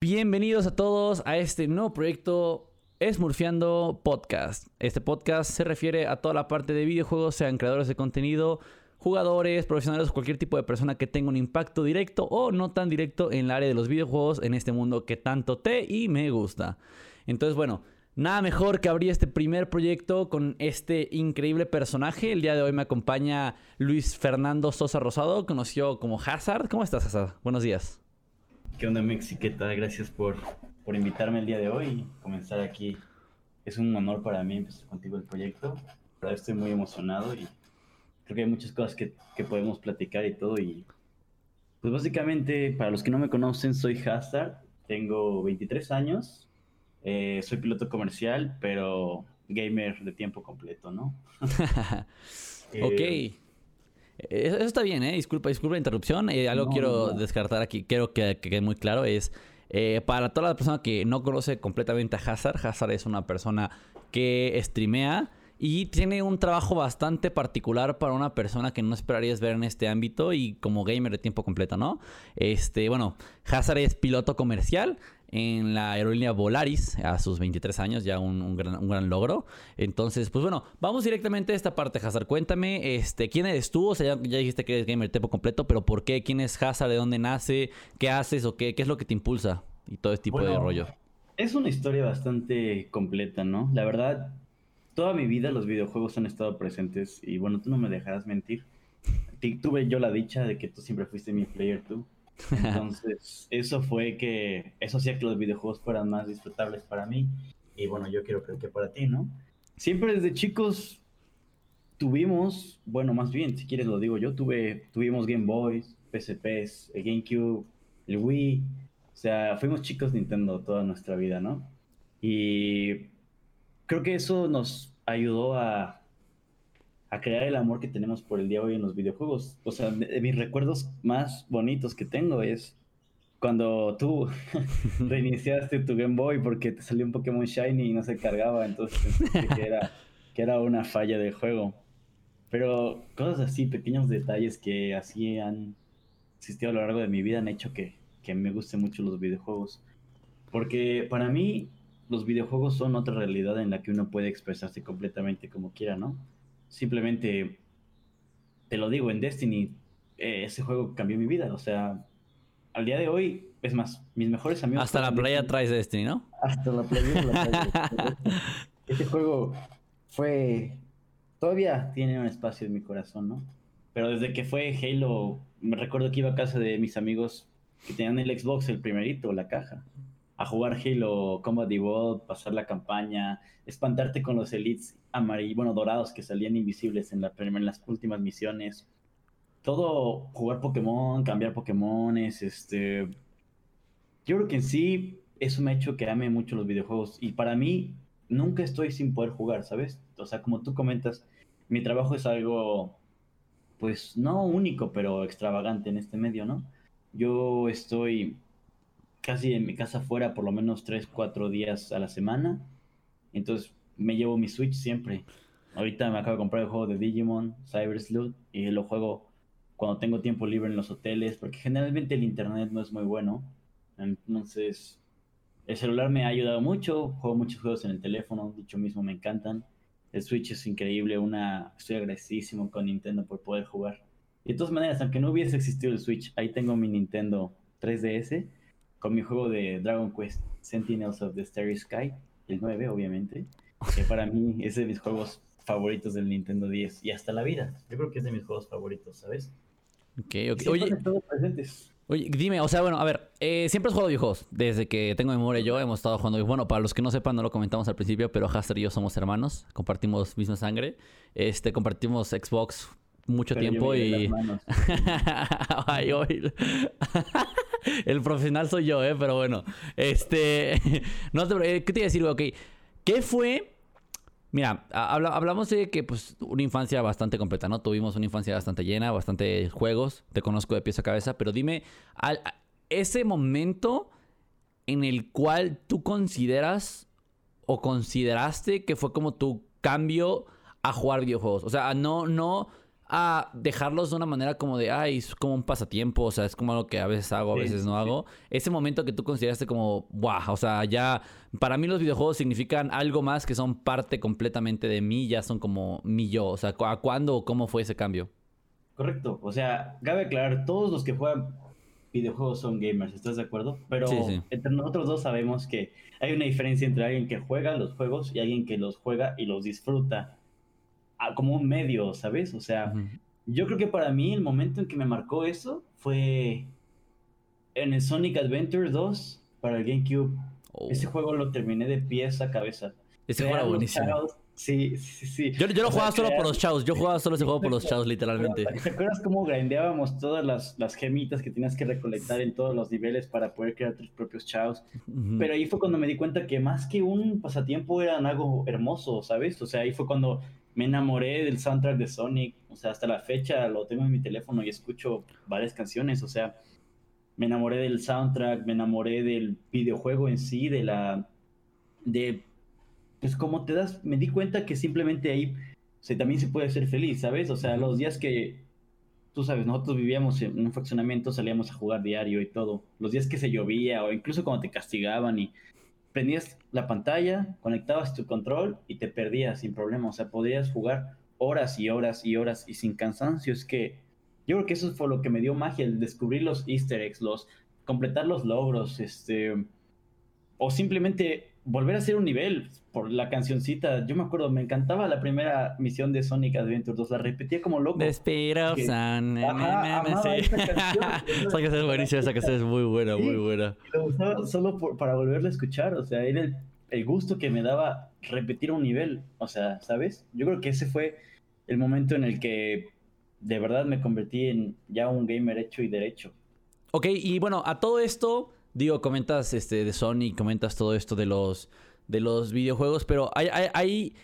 Bienvenidos a todos a este nuevo proyecto Smurfiando Podcast. Este podcast se refiere a toda la parte de videojuegos, sean creadores de contenido, jugadores, profesionales cualquier tipo de persona que tenga un impacto directo o no tan directo en el área de los videojuegos en este mundo que tanto te y me gusta. Entonces, bueno, nada mejor que abrir este primer proyecto con este increíble personaje. El día de hoy me acompaña Luis Fernando Sosa Rosado, conocido como Hazard. ¿Cómo estás, Hazard? Buenos días. ¿Qué onda, Mexiqueta? Gracias por, por invitarme el día de hoy y comenzar aquí. Es un honor para mí empezar contigo el proyecto. Pero estoy muy emocionado y creo que hay muchas cosas que, que podemos platicar y todo. Y pues básicamente, para los que no me conocen, soy Hazard. Tengo 23 años. Eh, soy piloto comercial, pero gamer de tiempo completo, ¿no? ok. Eso está bien, ¿eh? Disculpa, disculpa la interrupción. Eh, algo quiero descartar aquí, quiero que, quede muy claro, es eh, para toda la persona que no conoce completamente a Hazard, Hazard es una persona que streamea y tiene un trabajo bastante particular para una persona que no esperarías ver en este ámbito y como gamer de tiempo completo, ¿no? Este, bueno, Hazard es piloto comercial en la aerolínea Volaris a sus 23 años, ya un, gran, logro. Entonces, pues bueno, vamos directamente a esta parte, Hazard. Cuéntame, este, ¿quién eres tú? O sea, ya, dijiste que eres gamer tiempo completo, pero ¿por qué? ¿Quién es Hazard? ¿De dónde nace? ¿Qué haces? ¿O qué, qué es lo que te impulsa? Y todo este tipo de rollo. Es una historia bastante completa, ¿no? La verdad, toda mi vida los videojuegos han estado presentes y bueno, tú no me dejarás mentir. Tuve yo la dicha de que tú siempre fuiste mi player tú. Entonces, eso fue que, eso hacía que los videojuegos fueran más disfrutables para mí. Y bueno, yo quiero creer que para ti, ¿no? Siempre desde chicos tuvimos, bueno, más bien, si quieres lo digo yo, tuve, tuvimos Game Boys, PSPs, el GameCube, el Wii. O sea, fuimos chicos Nintendo toda nuestra vida, ¿no? Y creo que eso nos ayudó a, a crear el amor que tenemos por el día de hoy en los videojuegos. O sea, de, mis recuerdos más bonitos que tengo es cuando tú reiniciaste tu Game Boy porque te salió un Pokémon Shiny y no se cargaba, entonces que era, que era una falla del juego. Pero cosas así, pequeños detalles que así han existido a lo largo de mi vida han hecho que, que me gusten mucho los videojuegos. Porque para mí los videojuegos son otra realidad en la que uno puede expresarse completamente como quiera, ¿no? Simplemente, te lo digo, en Destiny, eh, ese juego cambió mi vida. O sea, al día de hoy, es más, mis mejores amigos... Hasta la playa traes Destiny, ¿no? Hasta la playa la Ese juego fue... Todavía tiene un espacio en mi corazón, ¿no? Pero desde que fue Halo, me recuerdo que iba a casa de mis amigos que tenían el Xbox, el primerito, la caja a jugar Halo Combat Evolved, pasar la campaña, espantarte con los elites amarillos, bueno, dorados que salían invisibles en, la, las últimas misiones. Todo, jugar Pokémon, cambiar Pokémones, este... Yo creo que en sí eso me ha hecho que ame mucho los videojuegos y para mí nunca estoy sin poder jugar, ¿sabes? O sea, como tú comentas, mi trabajo es algo, pues no único, pero extravagante en este medio, ¿no? Yo estoy casi en mi casa fuera por lo menos 3, 4 días a la semana. Entonces me llevo mi Switch siempre. Ahorita me acabo de comprar el juego de Digimon, Cyber Sleuth, y lo juego cuando tengo tiempo libre en los hoteles, porque generalmente el internet no es muy bueno. Entonces, el celular me ha ayudado mucho, juego muchos juegos en el teléfono, dicho mismo me encantan. El Switch es increíble, una estoy agradecidísimo con Nintendo por poder jugar. de todas maneras, aunque no hubiese existido el Switch, ahí tengo mi Nintendo 3DS con mi juego de Dragon Quest Sentinels of the Starry Sky, el 9 obviamente, que para mí es de mis juegos favoritos del Nintendo 10 y hasta la vida. Yo creo que es de mis juegos favoritos, ¿sabes? Ok, ok. Oye, oye, dime, o sea, bueno, a ver, eh, siempre has jugado videojuegos. Desde que tengo memoria yo hemos estado jugando. Bueno, para los que no sepan, no lo comentamos al principio, pero Haster y yo somos hermanos. Compartimos misma sangre. Este, compartimos Xbox mucho tiempo y... Ay, El profesional soy yo, ¿eh? Pero bueno. Este. no te, eh, ¿Qué te iba a decir, Ok. ¿Qué fue? Mira, hablamos de que, pues, una infancia bastante completa, ¿no? Tuvimos una infancia bastante llena, bastante juegos. Te conozco de pies a cabeza. Pero dime, ese momento en el cual tú consideras o consideraste que fue como tu cambio a jugar videojuegos. O sea, no, no a dejarlos de una manera como de, ay, es como un pasatiempo, o sea, es como algo que a veces hago, a veces no hago. Ese momento que tú consideraste como, wow, o sea, ya, para mí los videojuegos significan algo más que son parte completamente de mí, ya son como mi yo, o sea, ¿a cuándo o cómo fue ese cambio? Correcto, o sea, cabe aclarar, todos los que juegan videojuegos son gamers, ¿estás de acuerdo? Pero entre nosotros dos sabemos que hay una diferencia entre alguien que juega los juegos y alguien que los juega y los disfruta como un medio, ¿sabes? O sea, yo creo que para mí el momento en que me marcó eso fue en el Sonic Adventure 2 para el GameCube. Oh. Ese juego lo terminé de pies a cabeza. Ese juego era buenísimo. Sí, sí, sí. Yo, yo lo jugaba solo por los chavos. Yo jugaba solo ese juego por los chavos, literalmente. ¿Te acuerdas cómo grindeábamos todas las, las gemitas que tenías que recolectar en todos los niveles para poder crear tus propios chavos? Pero ahí fue cuando me di cuenta que más que un pasatiempo eran algo hermoso, ¿sabes? O sea, ahí fue cuando me enamoré del soundtrack de Sonic, o sea, hasta la fecha lo tengo en mi teléfono y escucho varias canciones, o sea, me enamoré del soundtrack, me enamoré del videojuego en sí, de la, de, pues como te das, me di cuenta que simplemente ahí, o también se puede ser feliz, ¿sabes? O sea, los días que, tú sabes, nosotros vivíamos en un fraccionamiento, salíamos a jugar diario y todo, los días que se llovía o incluso cuando te castigaban y prendías la pantalla, conectabas tu control y te perdías sin problema. O sea, podías jugar horas y horas y horas y sin cansancio. Es que yo creo que eso fue lo que me dio magia, el descubrir los easter eggs, los completar los logros, este, o simplemente volver a hacer un nivel por la cancioncita. Yo me acuerdo, me encantaba la primera misión de Sonic Adventure 2, la repetía como loco. The Spirit of Sun. Esa canción es buenísima, esa canción es muy buena, muy buena. Lo usaba solo para volverla a escuchar, o sea, era el, gusto que me daba repetir un nivel, o sea, ¿sabes? Yo creo que ese fue el momento en el que de verdad me convertí en ya un gamer hecho y derecho. Ok, y bueno, a todo esto Digo, comentas este de Sony, comentas todo esto de los de los videojuegos, pero hay, hay,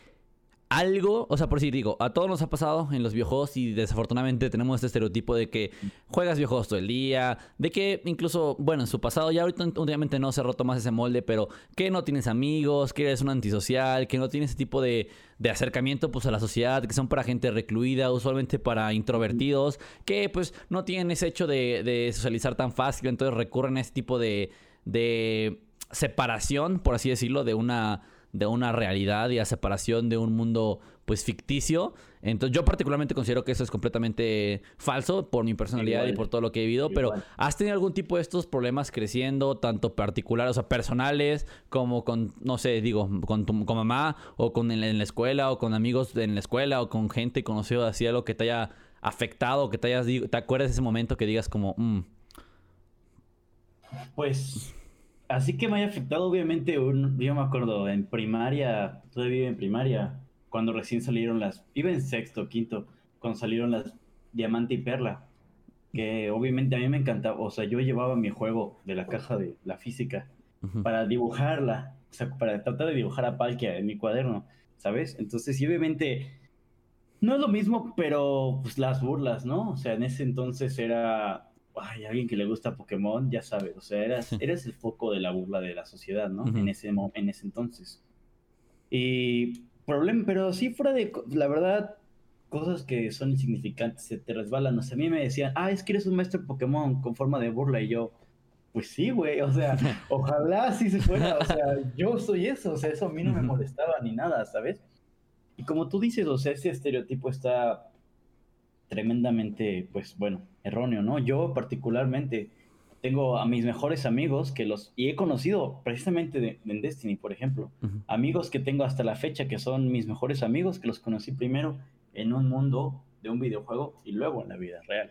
algo, o sea, por si digo, a todos nos ha pasado en los videojuegos y desafortunadamente tenemos este estereotipo de que juegas videojuegos todo el día, de que incluso, bueno, en su pasado ya ahorita últimamente no se ha roto más ese molde, pero que no tienes amigos, que eres un antisocial, que no tienes ese tipo de, de acercamiento pues a la sociedad, que son para gente recluida, usualmente para introvertidos, que pues no tienen ese hecho de, socializar tan fácil, entonces recurren a ese tipo de, de separación, por así decirlo, de una de una realidad y a separación de un mundo pues ficticio. Entonces yo particularmente considero que eso es completamente falso por mi personalidad y por todo lo que he vivido, pero ¿has tenido algún tipo de estos problemas creciendo, tanto particulares, o sea, personales, como con, no sé, digo, con tu mamá, o con en, la escuela, o con amigos en la escuela, o con gente conocida así, algo que te haya afectado, que te hayas, te acuerdas de ese momento que digas como, mm"? Pues así que me haya afectado, obviamente, un, yo me acuerdo, en primaria, todavía en primaria, cuando recién salieron las, iba en sexto, quinto, cuando salieron las Diamante y Perla, que obviamente a mí me encantaba, o sea, yo llevaba mi juego de la caja de la física para dibujarla, o sea, para tratar de dibujar a Palkia en mi cuaderno, ¿sabes? Entonces, y obviamente, no es lo mismo, pero pues las burlas, ¿no? O sea, en ese entonces era ay, alguien que le gusta Pokémon, ya sabes, o sea, eras, eres el foco de la burla de la sociedad, ¿no? en, ese, en ese entonces. Y problema, pero sí fuera de, la verdad, cosas que son insignificantes, se te resbalan. O sea, a mí me decían, ah, es que eres un maestro Pokémon con forma de burla. Y yo, pues sí, güey, o sea, ojalá sí se fuera. O sea, yo soy eso, o sea, eso a mí no me molestaba ni nada, ¿sabes? Y como tú dices, o sea, ese estereotipo está tremendamente, pues bueno, erróneo, ¿no? Yo particularmente tengo a mis mejores amigos que los, y he conocido precisamente en Destiny, por ejemplo, amigos que tengo hasta la fecha que son mis mejores amigos, que los conocí primero en un mundo de un videojuego y luego en la vida real.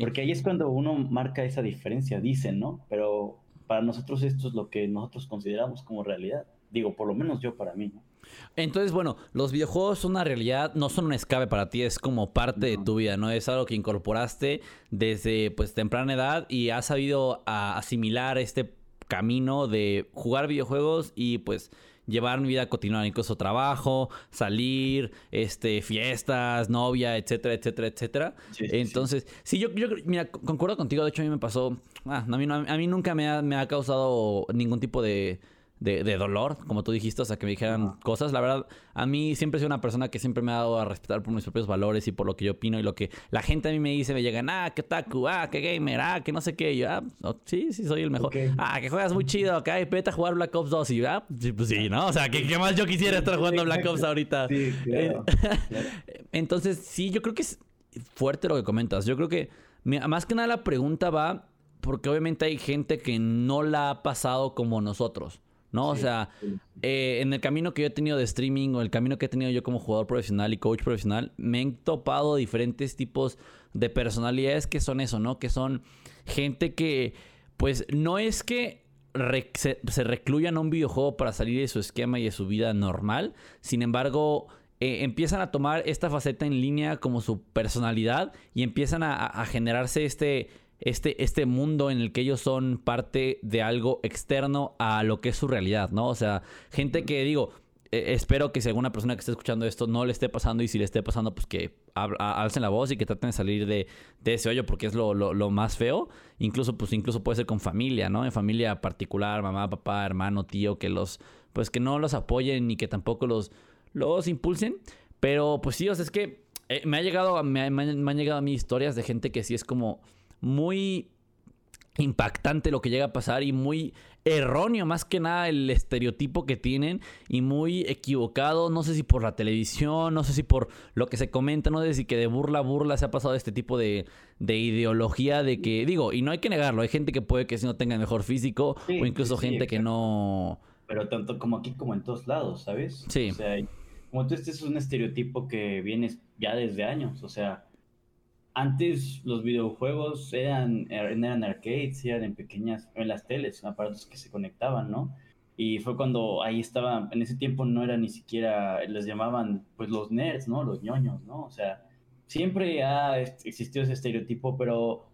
Porque ahí es cuando uno marca esa diferencia, dicen, ¿no? Pero para nosotros esto es lo que nosotros consideramos como realidad. Digo, por lo menos yo para mí, ¿no? Entonces, bueno, los videojuegos son una realidad, no son un escape para ti, es como parte de tu vida, ¿no? Es algo que incorporaste desde pues temprana edad y has sabido asimilar este camino de jugar videojuegos y pues llevar mi vida cotidiana, incluso trabajo, salir, este, fiestas, novia, etcétera, etcétera, etcétera. Entonces, sí, yo, yo, mira, concuerdo contigo, de hecho a mí me pasó, ah, a, mí, a mí nunca me ha, me ha causado ningún tipo de de, dolor, como tú dijiste, o sea, que me dijeran cosas. La verdad, a mí siempre he sido una persona que siempre me ha dado a respetar por mis propios valores y por lo que yo opino y lo que la gente a mí me dice, me llegan, ah, que taku, ah, que gamer, ah, que no sé qué. Y yo, ah, sí, sí, soy el mejor. Ah, que juegas muy chido, ok, vete a jugar Black Ops 2. Y yo, ah, pues sí, ¿no? O sea, ¿qué, qué más yo quisiera estar jugando Black Ops ahorita? Sí, claro. Entonces, sí, yo creo que es fuerte lo que comentas. Yo creo que, más que nada la pregunta va porque obviamente hay gente que no la ha pasado como nosotros. ¿No? o sea, eh, en el camino que yo he tenido de streaming o el camino que he tenido yo como jugador profesional y coach profesional, me he topado diferentes tipos de personalidades que son eso, ¿no? Que son gente que, pues, no es que se, recluyan a un videojuego para salir de su esquema y de su vida normal, sin embargo... Eh, empiezan a tomar esta faceta en línea como su personalidad y empiezan a generarse este, este, este mundo en el que ellos son parte de algo externo a lo que es su realidad, ¿no? O sea, gente que digo, eh, espero que si alguna persona que esté escuchando esto no le esté pasando y si le esté pasando, pues que alcen la voz y que traten de salir de, ese hoyo porque es lo, más feo. Incluso, pues incluso puede ser con familia, ¿no? En familia particular, mamá, papá, hermano, tío, que los, pues que no los apoyen ni que tampoco los, los impulsen. Pero pues sí, o sea, es que eh, me ha llegado, me, me han llegado a mí historias de gente que sí es como muy impactante lo que llega a pasar y muy erróneo más que nada el estereotipo que tienen y muy equivocado, no sé si por la televisión, no sé si por lo que se comenta, no sé si que de burla a burla se ha pasado este tipo de, ideología de que, digo, y no hay que negarlo, hay gente que puede que si no tenga mejor físico o incluso gente que no... Pero tanto como aquí como en todos lados, ¿sabes? Sí. O sea, como tú este es un estereotipo que viene ya desde años, o sea antes los videojuegos eran, eran arcades, eran en pequeñas, en las teles, aparatos que se conectaban, ¿no? Y fue cuando ahí estaba, en ese tiempo no era ni siquiera, les llamaban pues los nerds, ¿no? Los ñoños, ¿no? O sea, siempre ha existido ese estereotipo, pero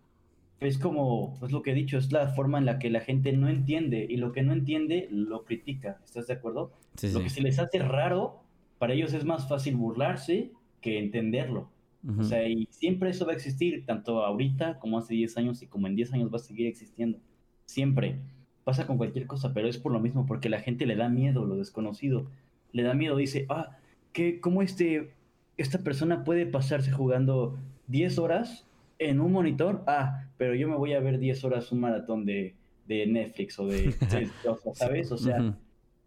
es como, pues lo que he dicho, es la forma en la que la gente no entiende y lo que no entiende lo critica, ¿estás de acuerdo? lo que se les hace raro, para ellos es más fácil burlarse que entenderlo. O sea, y siempre eso va a existir, tanto ahorita como hace 10 años y como en 10 años va a seguir existiendo. Siempre. Pasa con cualquier cosa, pero es por lo mismo, porque la gente le da miedo lo desconocido. Le da miedo, dice, ah, ¿qué, ¿cómo este, esta persona puede pasarse jugando 10 horas en un monitor? Ah, pero yo me voy a ver 10 horas un maratón de, de Netflix o de, ¿sabes? O sea,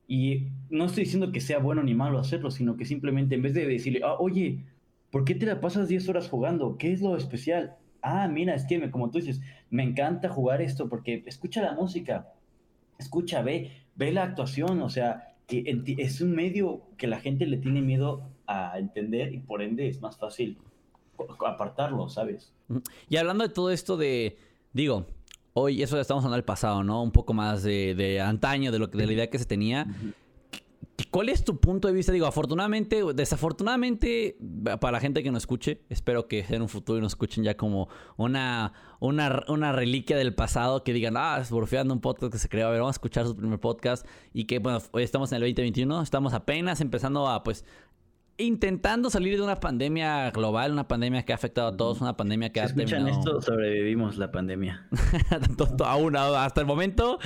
y no estoy diciendo que sea bueno ni malo hacerlo, sino que simplemente en vez de decirle, ah, oye, ¿por qué te la pasas 10 horas jugando? ¿Qué es lo especial? Ah, mira, es que, como tú dices, me encanta jugar esto porque escucha la música, escucha, ve, ve la actuación, o sea, que es un medio que la gente le tiene miedo a entender y por ende es más fácil apartarlo, ¿sabes? Y hablando de todo esto de, digo, hoy eso ya estamos hablando del pasado, ¿no? Un poco más de, antaño, de, lo, de la idea que se tenía. ¿Cuál es tu punto de vista? Digo, afortunadamente, desafortunadamente, para la gente que nos escuche, espero que en un futuro nos escuchen ya como una, una, una reliquia del pasado, que digan, ah, surfeando un podcast que se creó, a ver, vamos a escuchar su primer podcast y que, bueno, hoy estamos en el 2021, estamos apenas empezando a, pues, intentando salir de una pandemia global, una pandemia que ha afectado a todos, una pandemia que ha escuchan esto, sobrevivimos la pandemia. aún, hasta el momento,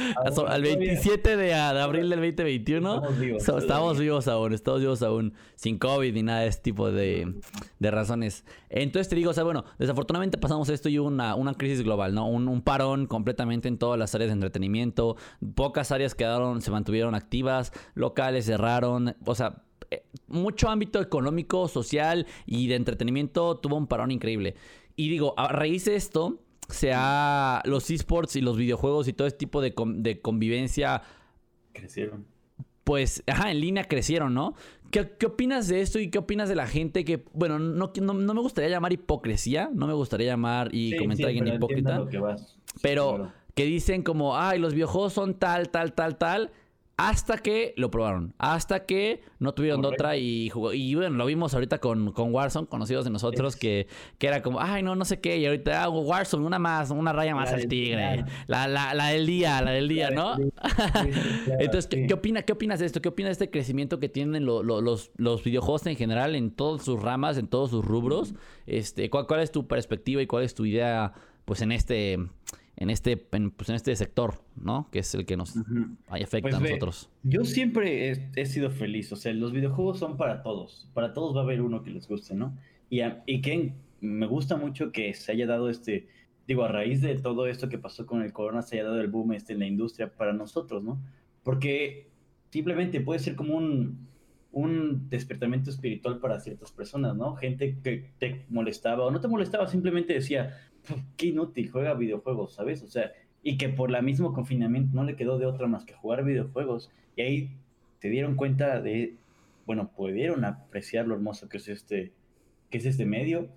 al 27 de, abril del 2021, estamos vivos, estamos vivos aún, estamos vivos aún, sin COVID ni nada de este tipo de, razones. Entonces te digo, o sea, bueno, desafortunadamente pasamos esto y hubo una, una crisis global, ¿no? Un, un parón completamente en todas las áreas de entretenimiento, pocas áreas quedaron, se mantuvieron activas, locales cerraron, o sea, mucho ámbito económico, social y de entretenimiento tuvo un parón increíble. Y digo, a raíz de esto, sea los esports y los videojuegos y todo este tipo de, convivencia. Crecieron. Pues, ajá, en línea crecieron, ¿no? ¿Qué, opinas de esto y qué opinas de la gente que, bueno, no, no, me gustaría llamar hipocresía, no me gustaría llamar y comentar a alguien hipócrita, pero que dicen como, ay, los videojuegos son tal, tal, tal, tal, hasta que lo probaron. Hasta que no tuvieron otra y jugó. Y bueno, lo vimos ahorita con, con Warzone, conocidos de nosotros, que, que era como, ay, no, no sé qué. Y ahorita hago Warzone, una más, una raya más al tigre. La, la, la, del día, la del día, ¿no? Entonces, ¿qué, opina, ¿qué opinas de esto? ¿Qué opinas de este crecimiento que tienen los, los videojuegos en general en todas sus ramas, en todos sus rubros? Este, ¿cuál, ¿Cuál es tu perspectiva y cuál es tu idea, pues, en este en este, pues, en este sector, ¿no? Que es el que nos afecta a pues nosotros. yo siempre he, sido feliz, o sea, los videojuegos son para todos, para todos va a haber uno que les guste, ¿no? Y, y que me gusta mucho que se haya dado este, digo, a raíz de todo esto que pasó con el corona, se haya dado el boom este en la industria para nosotros, ¿no? Porque simplemente puede ser como un, un despertamiento espiritual para ciertas personas, ¿no? Gente que te molestaba o no te molestaba, simplemente decía, qué inútil, juega videojuegos, ¿sabes? O sea, y que por la mismo confinamiento no le quedó de otra más que jugar videojuegos. Y ahí se dieron cuenta de, bueno, pudieron apreciar lo hermoso que es este, que es este medio.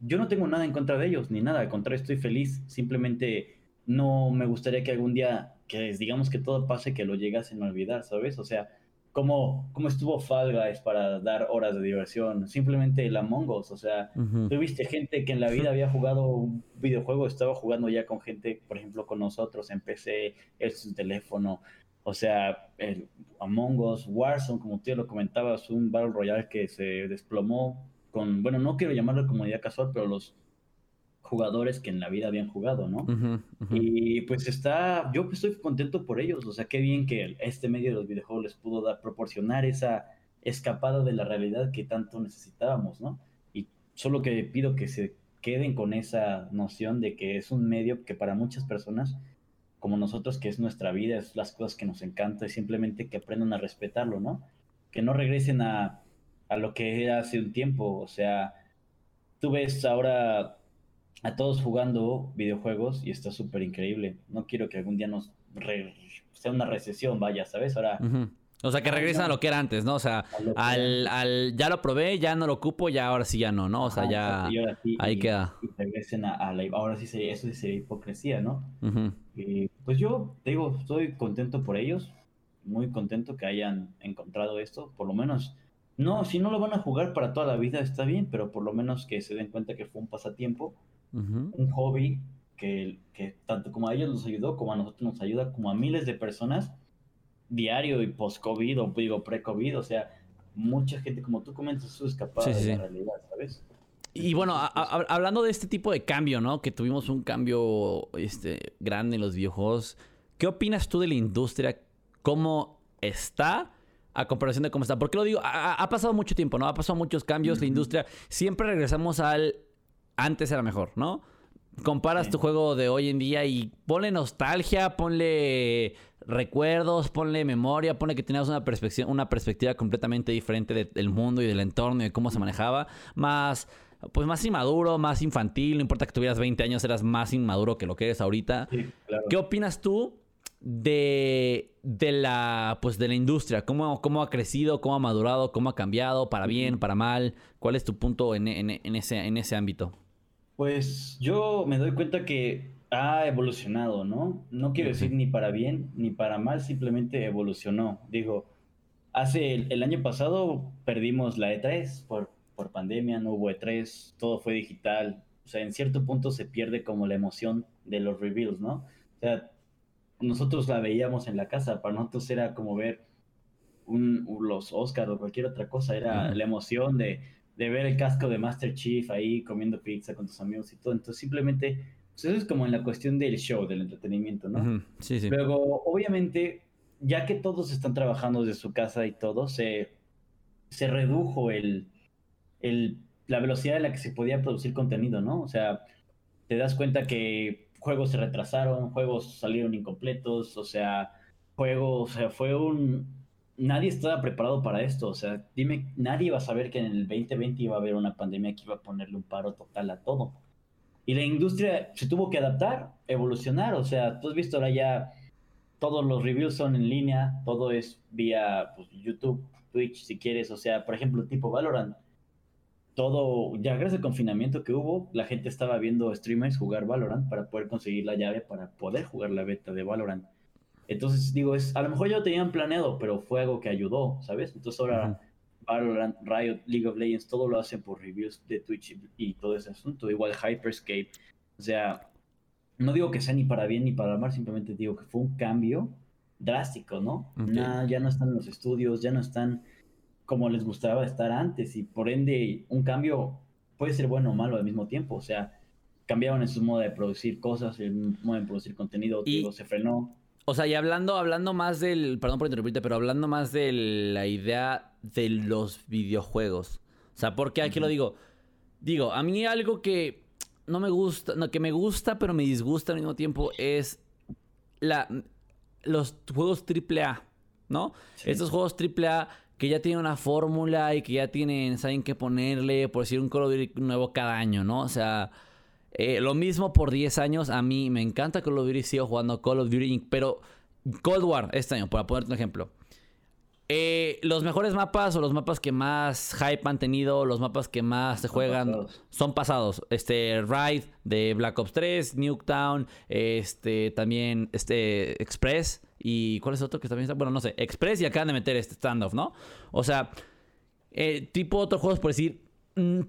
Yo no tengo nada en contra de ellos, ni nada, al contrario, estoy feliz. Simplemente no me gustaría que algún día, que digamos que todo pase, que lo llegasen a olvidar, ¿sabes? O sea, cómo, cómo estuvo Fall Guys para dar horas de diversión, simplemente el Among Us, o sea, tuviste gente que en la vida había jugado un videojuego, estaba jugando ya con gente, por ejemplo, con nosotros en PC, en su teléfono, o sea, el Among Us, Warzone, como tú ya lo comentabas, un Battle Royale que se desplomó con, bueno, no quiero llamarlo comunidad casual, pero los jugadores que en la vida habían jugado, ¿no? Y pues está, yo estoy contento por ellos, o sea, qué bien que este medio de los videojuegos les pudo dar, proporcionar esa escapada de la realidad que tanto necesitábamos, ¿no? Y solo que pido que se queden con esa noción de que es un medio que para muchas personas, como nosotros, que es nuestra vida, es las cosas que nos encanta, y simplemente que aprendan a respetarlo, ¿no? Que no regresen a, a lo que era hace un tiempo, o sea, tú ves ahora a todos jugando videojuegos y está súper increíble. No quiero que algún día nos sea una recesión, vaya, ¿sabes? Ahora... O sea, que regresen a lo que era antes, ¿no? O sea, al, al, ya lo probé, ya no lo ocupo, ya ahora sí ya no, ¿no? O sea, ya ahí queda. Y regresen a, la... Ahora sí sería, eso sí sería hipocresía, ¿no? y, pues yo, te digo, estoy contento por ellos, muy contento que hayan encontrado esto, por lo menos... No, si no lo van a jugar para toda la vida está bien, pero por lo menos que se den cuenta que fue un pasatiempo un hobby que, que, tanto como a ellos nos ayudó, como a nosotros nos ayuda, como a miles de personas, diario y post-COVID o digo pre-COVID, o sea, mucha gente, como tú comentas, es escapada de la realidad, ¿sabes? Y bueno, hablando de este tipo de cambio, ¿no? Que tuvimos un cambio este, grande en los videojuegos. ¿Qué opinas tú de la industria? ¿Cómo está? A comparación de cómo está. Porque lo digo, ha, pasado mucho tiempo, ¿no? Ha pasado muchos cambios. La industria. Siempre regresamos al antes era mejor, ¿no? Comparas tu juego de hoy en día y ponle nostalgia, ponle recuerdos, ponle memoria, ponle que tenías una perspectiva, una perspectiva completamente diferente del mundo y del entorno y de cómo se manejaba, más pues más inmaduro, más infantil, no importa que tuvieras 20 años, eras más inmaduro que lo que eres ahorita. ¿Qué opinas tú de, de, la pues de la industria? ¿Cómo, ¿Cómo ha crecido, cómo ha madurado, cómo ha cambiado, para bien, para mal? ¿Cuál es tu punto en, en, ese, en ese ámbito? Pues yo me doy cuenta que ha evolucionado, ¿no? No quiero decir ni para bien ni para mal, simplemente evolucionó. Digo, hace el, año pasado perdimos la E3 por, por pandemia, no hubo E3, todo fue digital. O sea, en cierto punto se pierde como la emoción de los reveals, ¿no? O sea, nosotros la veíamos en la casa, para nosotros era como ver un, los Oscars o cualquier otra cosa, era la emoción de de ver el casco de Master Chief ahí comiendo pizza con tus amigos y todo. Entonces, simplemente, pues eso es como en la cuestión del show, del entretenimiento, ¿no? Sí, sí. Luego, obviamente, ya que todos están trabajando desde su casa y todo, se, se redujo el, el, la velocidad en la que se podía producir contenido, ¿no? O sea, te das cuenta que juegos se retrasaron, juegos salieron incompletos, o sea, juegos, o sea, fue un, nadie estaba preparado para esto. O sea, dime, nadie va a saber que en el 2020 iba a haber una pandemia que iba a ponerle un paro total a todo. Y la industria se tuvo que adaptar, evolucionar. O sea, tú has visto ahora ya todos los reviews son en línea, todo es vía pues, YouTube, Twitch, si quieres. O sea, por ejemplo, tipo Valorant. Todo, ya gracias al confinamiento que hubo, la gente estaba viendo streamers jugar Valorant para poder conseguir la llave para poder jugar la beta de Valorant. Entonces, digo, es, a lo mejor ya lo tenían planeado, pero fue algo que ayudó, ¿sabes? Entonces ahora Valorant, Riot, League of Legends, todo lo hacen por reviews de Twitch y, todo ese asunto. Igual Hyperscape. O sea, no digo que sea ni para bien ni para mal, simplemente digo que fue un cambio drástico, ¿no? ya no están en los estudios, ya no están como les gustaba estar antes y por ende un cambio puede ser bueno o malo al mismo tiempo. O sea, cambiaron en su modo de producir cosas, el modo de producir contenido, y, se frenó. O sea, y hablando, hablando más del, perdón por interrumpirte, pero hablando más de la idea de los videojuegos. O sea, porque aquí lo digo, digo, a mí algo que no me gusta, no, que me gusta, pero me disgusta al mismo tiempo es la, los juegos AAA, ¿no? Estos juegos AAA que ya tienen una fórmula y que ya tienen, saben qué ponerle, por decir un Call of Duty nuevo cada año, ¿no? O sea, eh, lo mismo por 10 años. A mí me encanta Call of Duty, sigo jugando Call of Duty, pero Cold War este año, para ponerte un ejemplo. Eh, los mejores mapas o los mapas que más hype han tenido, los mapas que más se juegan, son pasados. Este Ride de Black Ops 3, Nuketown, este también este Express y ¿cuál es otro que también está? Bueno, no sé, Express y acaban de meter este standoff, ¿no? O sea, eh, tipo otros juegos por decir,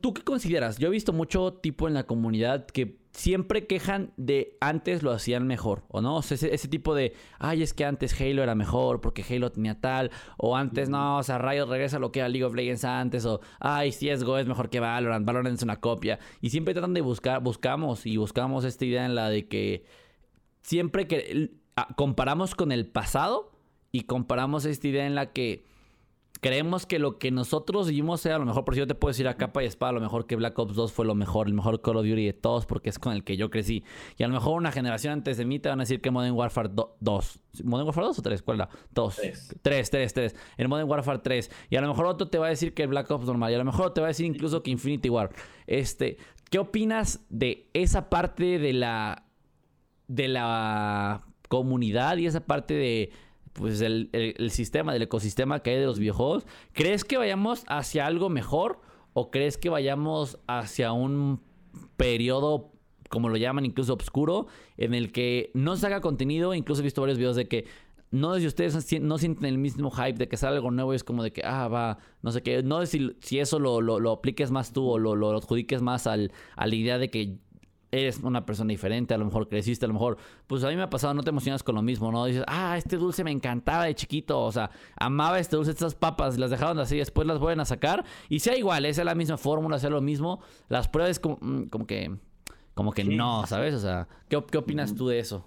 ¿tú qué consideras? Yo he visto mucho tipo en la comunidad que siempre quejan de antes lo hacían mejor, ¿o no? O sea, ese, tipo de, ay, es que antes Halo era mejor porque Halo tenía tal, o antes no, o sea, Riot regresa lo que era League of Legends antes, o ay, CSGO es mejor que Valorant, Valorant es una copia. Y siempre tratan de buscar, buscamos y buscamos esta idea en la de que siempre que comparamos con el pasado y comparamos esta idea en la que creemos que lo que nosotros vimos sea lo mejor. Por si yo te puedo decir a capa y espada, a lo mejor que Black Ops 2 fue lo mejor, el mejor Call of Duty de todos, porque es con el que yo crecí. Y a lo mejor una generación antes de mí te van a decir que Modern Warfare 2. ¿Modern Warfare 2 o 3? ¿Cuál era? 2. 3, 3, 3. El Modern Warfare 3. Y a lo mejor otro te va a decir que el Black Ops normal. Y a lo mejor te va a decir incluso que Infinity War. Este, ¿qué opinas de esa parte de la de la comunidad y esa parte de pues el, sistema, del ecosistema que hay de los videojuegos. ¿Crees que vayamos hacia algo mejor o crees que vayamos hacia un periodo, como lo llaman incluso oscuro, en el que no se haga contenido? Incluso he visto varios videos de que no sé si ustedes no sienten el mismo hype de que sale algo nuevo y es como de que, ah, va, no sé qué. No sé si, si eso lo, lo, apliques más tú o lo, lo adjudiques más al, a la idea de que eres una persona diferente, a lo mejor creciste, a lo mejor, pues a mí me ha pasado, no te emocionas con lo mismo, ¿no? Dices, ah, este dulce me encantaba de chiquito, o sea, amaba este dulce, estas papas, las dejaron así, después las vuelven a sacar, y sea igual, es la misma fórmula, sea lo mismo, las pruebas como, mm, como que, como que no, ¿sabes? O sea, ¿qué, qué opinas tú de eso?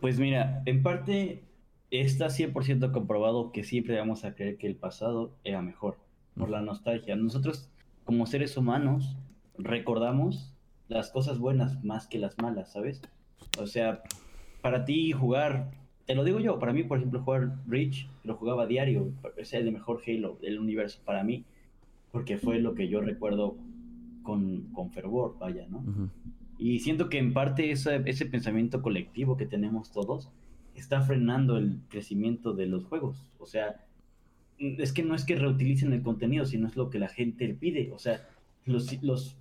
Pues mira, en parte está 100% comprobado que siempre vamos a creer que el pasado era mejor, por la nostalgia. Nosotros, como seres humanos, recordamos las cosas buenas más que las malas, ¿sabes? O sea, para ti jugar, te lo digo yo, para mí, por ejemplo, jugar Reach, lo jugaba a diario, es el mejor Halo del universo para mí, porque fue lo que yo recuerdo con, con fervor, vaya, ¿no? Y siento que en parte ese pensamiento colectivo que tenemos todos está frenando el crecimiento de los juegos. O sea, es que no es que reutilicen el contenido, sino es lo que la gente pide. O sea, los, los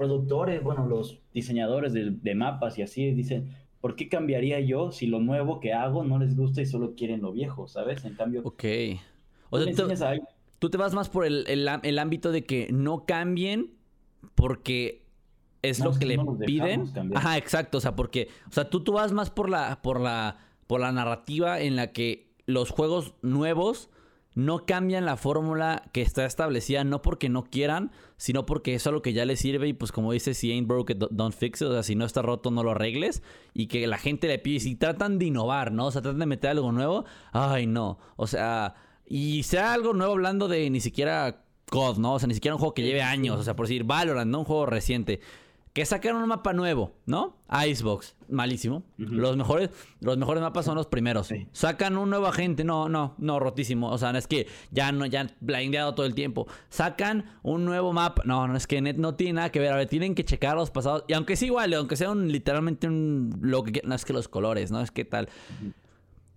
productores, bueno, los diseñadores de, mapas y así dicen, ¿por qué cambiaría yo si lo nuevo que hago no les gusta y solo quieren lo viejo, ¿sabes? En cambio... Ok. O sea, tú, te vas más por el, ámbito de que no cambien porque es lo que le piden. Ajá, exacto. O sea, porque, o sea, tú, tú vas más por la, por la, por la narrativa en la que los juegos nuevos no cambian la fórmula que está establecida, no porque no quieran, sino porque es algo que ya les sirve y pues como dice, si ain't broke, don't fix it, o sea, si no está roto, no lo arregles. Y que la gente le pide, si tratan de innovar, ¿no? O sea, tratan de meter algo nuevo, ay no, o sea, y sea algo nuevo hablando de ni siquiera COD, ¿no? O sea, ni siquiera un juego que lleve años, o sea, por decir Valorant, no un juego reciente que sacaron un mapa nuevo, ¿no? Icebox, malísimo. Los mejores los mejores mapas son los primeros. Sacan un nuevo agente, no, no, no, rotísimo. O sea, no es que ya no ya blindeado todo el tiempo. Sacan un nuevo mapa, no, no es que no tiene nada que ver. A ver, tienen que checar los pasados y aunque sea igual, aunque sea un literalmente un lo que no es que los colores, no es que tal.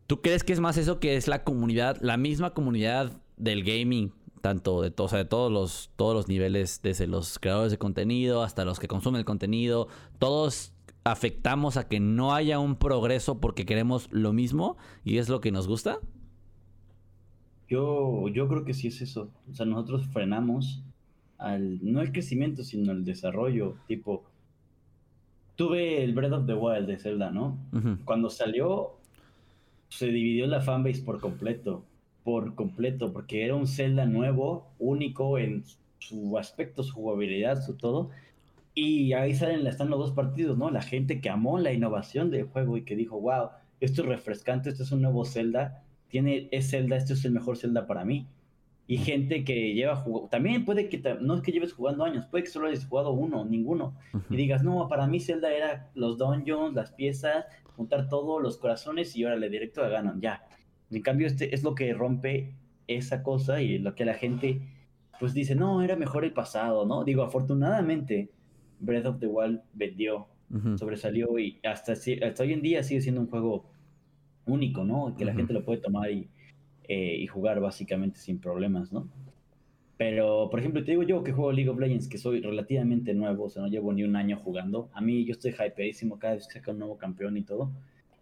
¿Tú crees que es más eso que es la comunidad, la misma comunidad del gaming tanto de, o de todos los, todos los niveles, desde los creadores de contenido hasta los que consumen el contenido, todos afectamos a que no haya un progreso porque queremos lo mismo y es lo que nos gusta? Yo, yo creo que sí es eso. O sea, nosotros frenamos al, no el crecimiento, sino el desarrollo. Tipo, tuve el Breath of the Wild de Zelda, ¿no? Cuando salió, se dividió la fanbase por completo por completo, porque era un Zelda nuevo, único en su aspecto, su jugabilidad, su todo. Y ahí salen, están los dos partidos, ¿no? La gente que amó la innovación del juego y que dijo, wow, esto es refrescante, esto es un nuevo Zelda, tiene, es Zelda, esto es el mejor Zelda para mí. Y gente que lleva jugando, también puede que, no es que lleves jugando años, puede que solo hayas jugado uno, ninguno. Y digas, no, para mí Zelda era los dungeons, las piezas, juntar todo, los corazones y órale, directo a Ganon, ya. En cambio, este es lo que rompe esa cosa y lo que la gente pues dice, no, era mejor el pasado, ¿no? Digo, afortunadamente, Breath of the Wild vendió, sobresalió y hasta, hasta hoy en día sigue siendo un juego único, ¿no? Que la gente lo puede tomar y, eh, y jugar básicamente sin problemas, ¿no? Pero, por ejemplo, te digo yo que juego League of Legends, que soy relativamente nuevo, o sea, no llevo ni un año jugando. A mí yo estoy hypeísimo cada vez que saca un nuevo campeón y todo.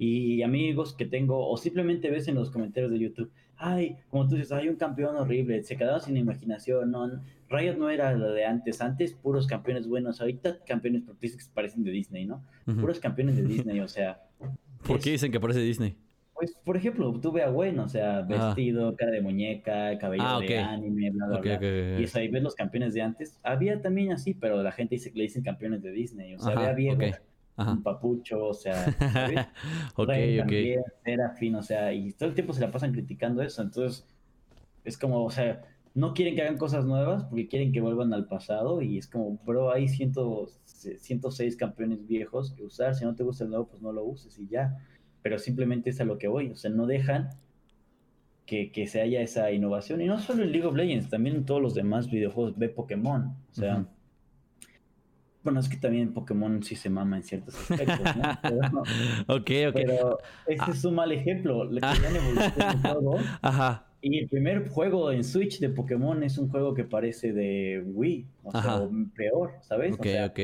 Y amigos que tengo, o simplemente ves en los comentarios de YouTube, ay, como tú dices, hay un campeón horrible, se quedaba sin imaginación, no, Riot no era lo de antes, antes puros campeones buenos, ahorita campeones que parecen de Disney, ¿no? Puros campeones de Disney, o sea. ¿Por qué dicen que parece Disney? Pues, por ejemplo, tuve a Gwen, o sea, vestido, cara de muñeca, cabello ah, de anime, bla, bla, bla. y ahí ves los campeones de antes. Había también así, pero la gente dice que le dicen campeones de Disney, o sea, había viejos un papucho, o sea, ok, fin, o sea, y todo el tiempo se la pasan criticando eso, entonces es como, o sea, no quieren que hagan cosas nuevas porque quieren que vuelvan al pasado y es como, bro, hay 106 campeones viejos que usar, si no te gusta el nuevo, pues no lo uses y ya, pero simplemente es a lo que voy, o sea, no dejan que, que se haya esa innovación y no solo en League of Legends, también en todos los demás videojuegos, ve Pokémon, o sea... Bueno, es que también Pokémon sí se mama en ciertos aspectos, ¿no? Pero, ok, ok. Pero este ah. es un mal ejemplo. Le querían evolucionar todo. Ajá. Y el primer juego en Switch de Pokémon es un juego que parece de Wii. O sea, peor, ¿sabes? Ok, ok.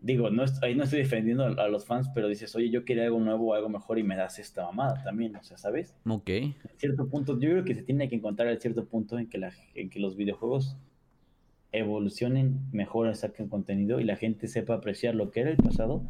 Digo, no ahí no estoy defendiendo a, los fans, pero dices, oye, yo quería algo nuevo, algo mejor y me das esta mamada también, o sea, ¿sabes? Ok. En cierto punto, yo creo que se tiene que encontrar el cierto punto en que, la, en que los videojuegos evolucionen, mejoren, saquen contenido y la gente sepa apreciar lo que era el pasado,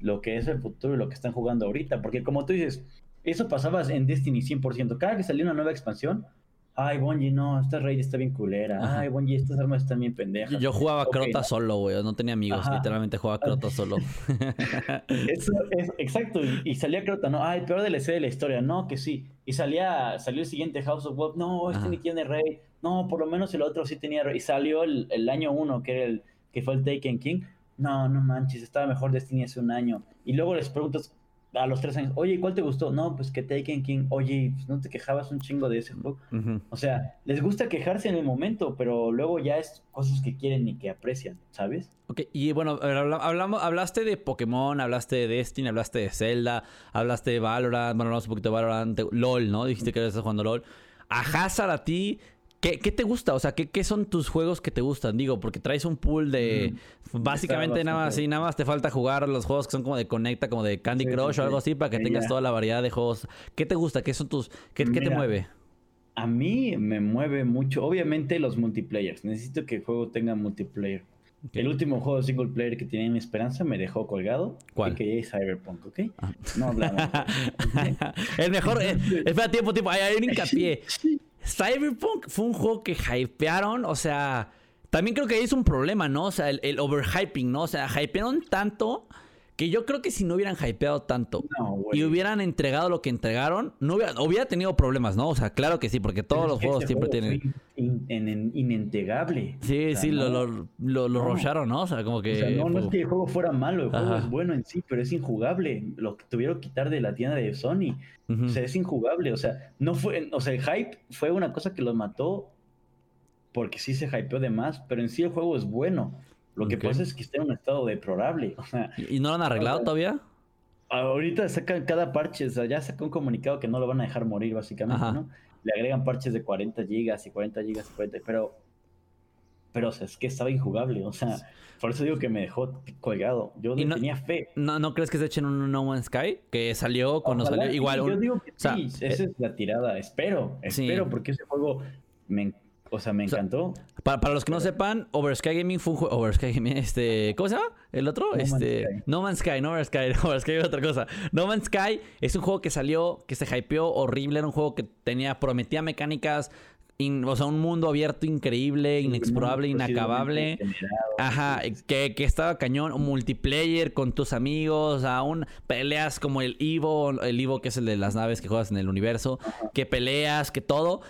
lo que es el futuro y lo que están jugando ahorita. Porque como tú dices, eso pasaba en Destiny 100%. Cada que salía una nueva expansión, ay, Bungie, no, esta raid está bien culera. Ay, Bungie, estas armas están bien pendejas. Yo jugaba Crota solo, güey. No tenía amigos. Literalmente jugaba Crota solo. Eso es exacto. Y, salía Crota, no, ay, peor DLC de la historia. No, que sí. Y salía, salió el siguiente House of Wolves. No, este ni tiene raid no, por lo menos el otro sí tenía, y salió el, el año uno, que era el, que fue el Taken King, no, no manches, estaba mejor Destiny hace un año, y luego les preguntas a los tres años, oye, ¿cuál te gustó? No, pues que Taken King, oye, pues no te quejabas un chingo de ese juego. O sea, les gusta quejarse en el momento, pero luego ya es cosas que quieren y que aprecian, ¿sabes? Ok, y bueno, hablamos, hablaste de Pokémon, hablaste de Destiny, hablaste de Zelda, hablaste de Valorant, bueno, hablamos un poquito de Valorant, LOL, ¿no? Dijiste que estás jugando LOL. A Hazard a ti, ¿Qué, te gusta? O sea, ¿qué, son tus juegos que te gustan? Digo, porque traes un pool de... Mm, básicamente nada más, sí, nada más te falta jugar los juegos que son como de Conecta, como de Candy Crush o algo así, para que tengas toda la variedad de juegos. ¿Qué te gusta? ¿Qué son tus... ¿Qué, te mueve? A mí me mueve mucho, obviamente los multiplayers. Necesito que el juego tenga multiplayer. El último juego single player que tenía en Esperanza me dejó colgado. ¿Cuál? Que es Cyberpunk, ¿ok? Ah. No hablamos. el mejor. Eh, espera, tiempo, tiempo. Hay, un hincapié. Cyberpunk fue un juego que hypearon, o sea, también creo que ahí es un problema, ¿no? O sea, el, el overhyping, ¿no? O sea, hypearon tanto que yo creo que si no hubieran hypeado tanto y hubieran entregado lo que entregaron, no hubiera, hubiera tenido problemas, ¿no? O sea, claro que sí, porque todos los juegos siempre tienen. inentregable. Sí, sí, lo, lo, lo, no. ¿no? O sea, como que. O sea, no, no es que el juego fuera malo, el juego es bueno en sí, pero es injugable. Lo que tuvieron que quitar de la tienda de Sony. O sea, es injugable. O sea, no fue. O sea, el hype fue una cosa que lo mató porque sí se hypeó de más, pero en sí el juego es bueno. Lo que pasa es que está en un estado deplorable. ¿Y no lo han arreglado todavía? Ahorita sacan cada parche, o sea, ya sacó un comunicado que no lo van a dejar morir, básicamente, ¿no? Le agregan parches de 40 gigas y 40 gigas y 40, pero, pero, o sea, es que estaba injugable, o sea, por eso digo que me dejó colgado. Yo no, tenía fe. ¿no, ¿No crees que se echen un No Man's Sky? Que salió cuando salió igual. Yo digo que sí, esa eh, es la tirada, espero, espero, porque ese juego me o sea, me encantó. para, los que no sepan, Oversky Gaming fue un juego. Oversky Gaming, este. ¿Cómo se llama? ¿El otro? No este. No Man's Sky, no Man's Sky. No Man's Sky es otra cosa. No Man's Sky es un juego que salió, que se hypeó horrible. Era un juego que tenía, prometía mecánicas o sea, un mundo abierto increíble, inexplorable, inacabable. Ajá, que, que, estaba cañón, un multiplayer con tus amigos, aún peleas como el Evo, el Evo que es el de las naves que juegas en el universo, que peleas, que todo.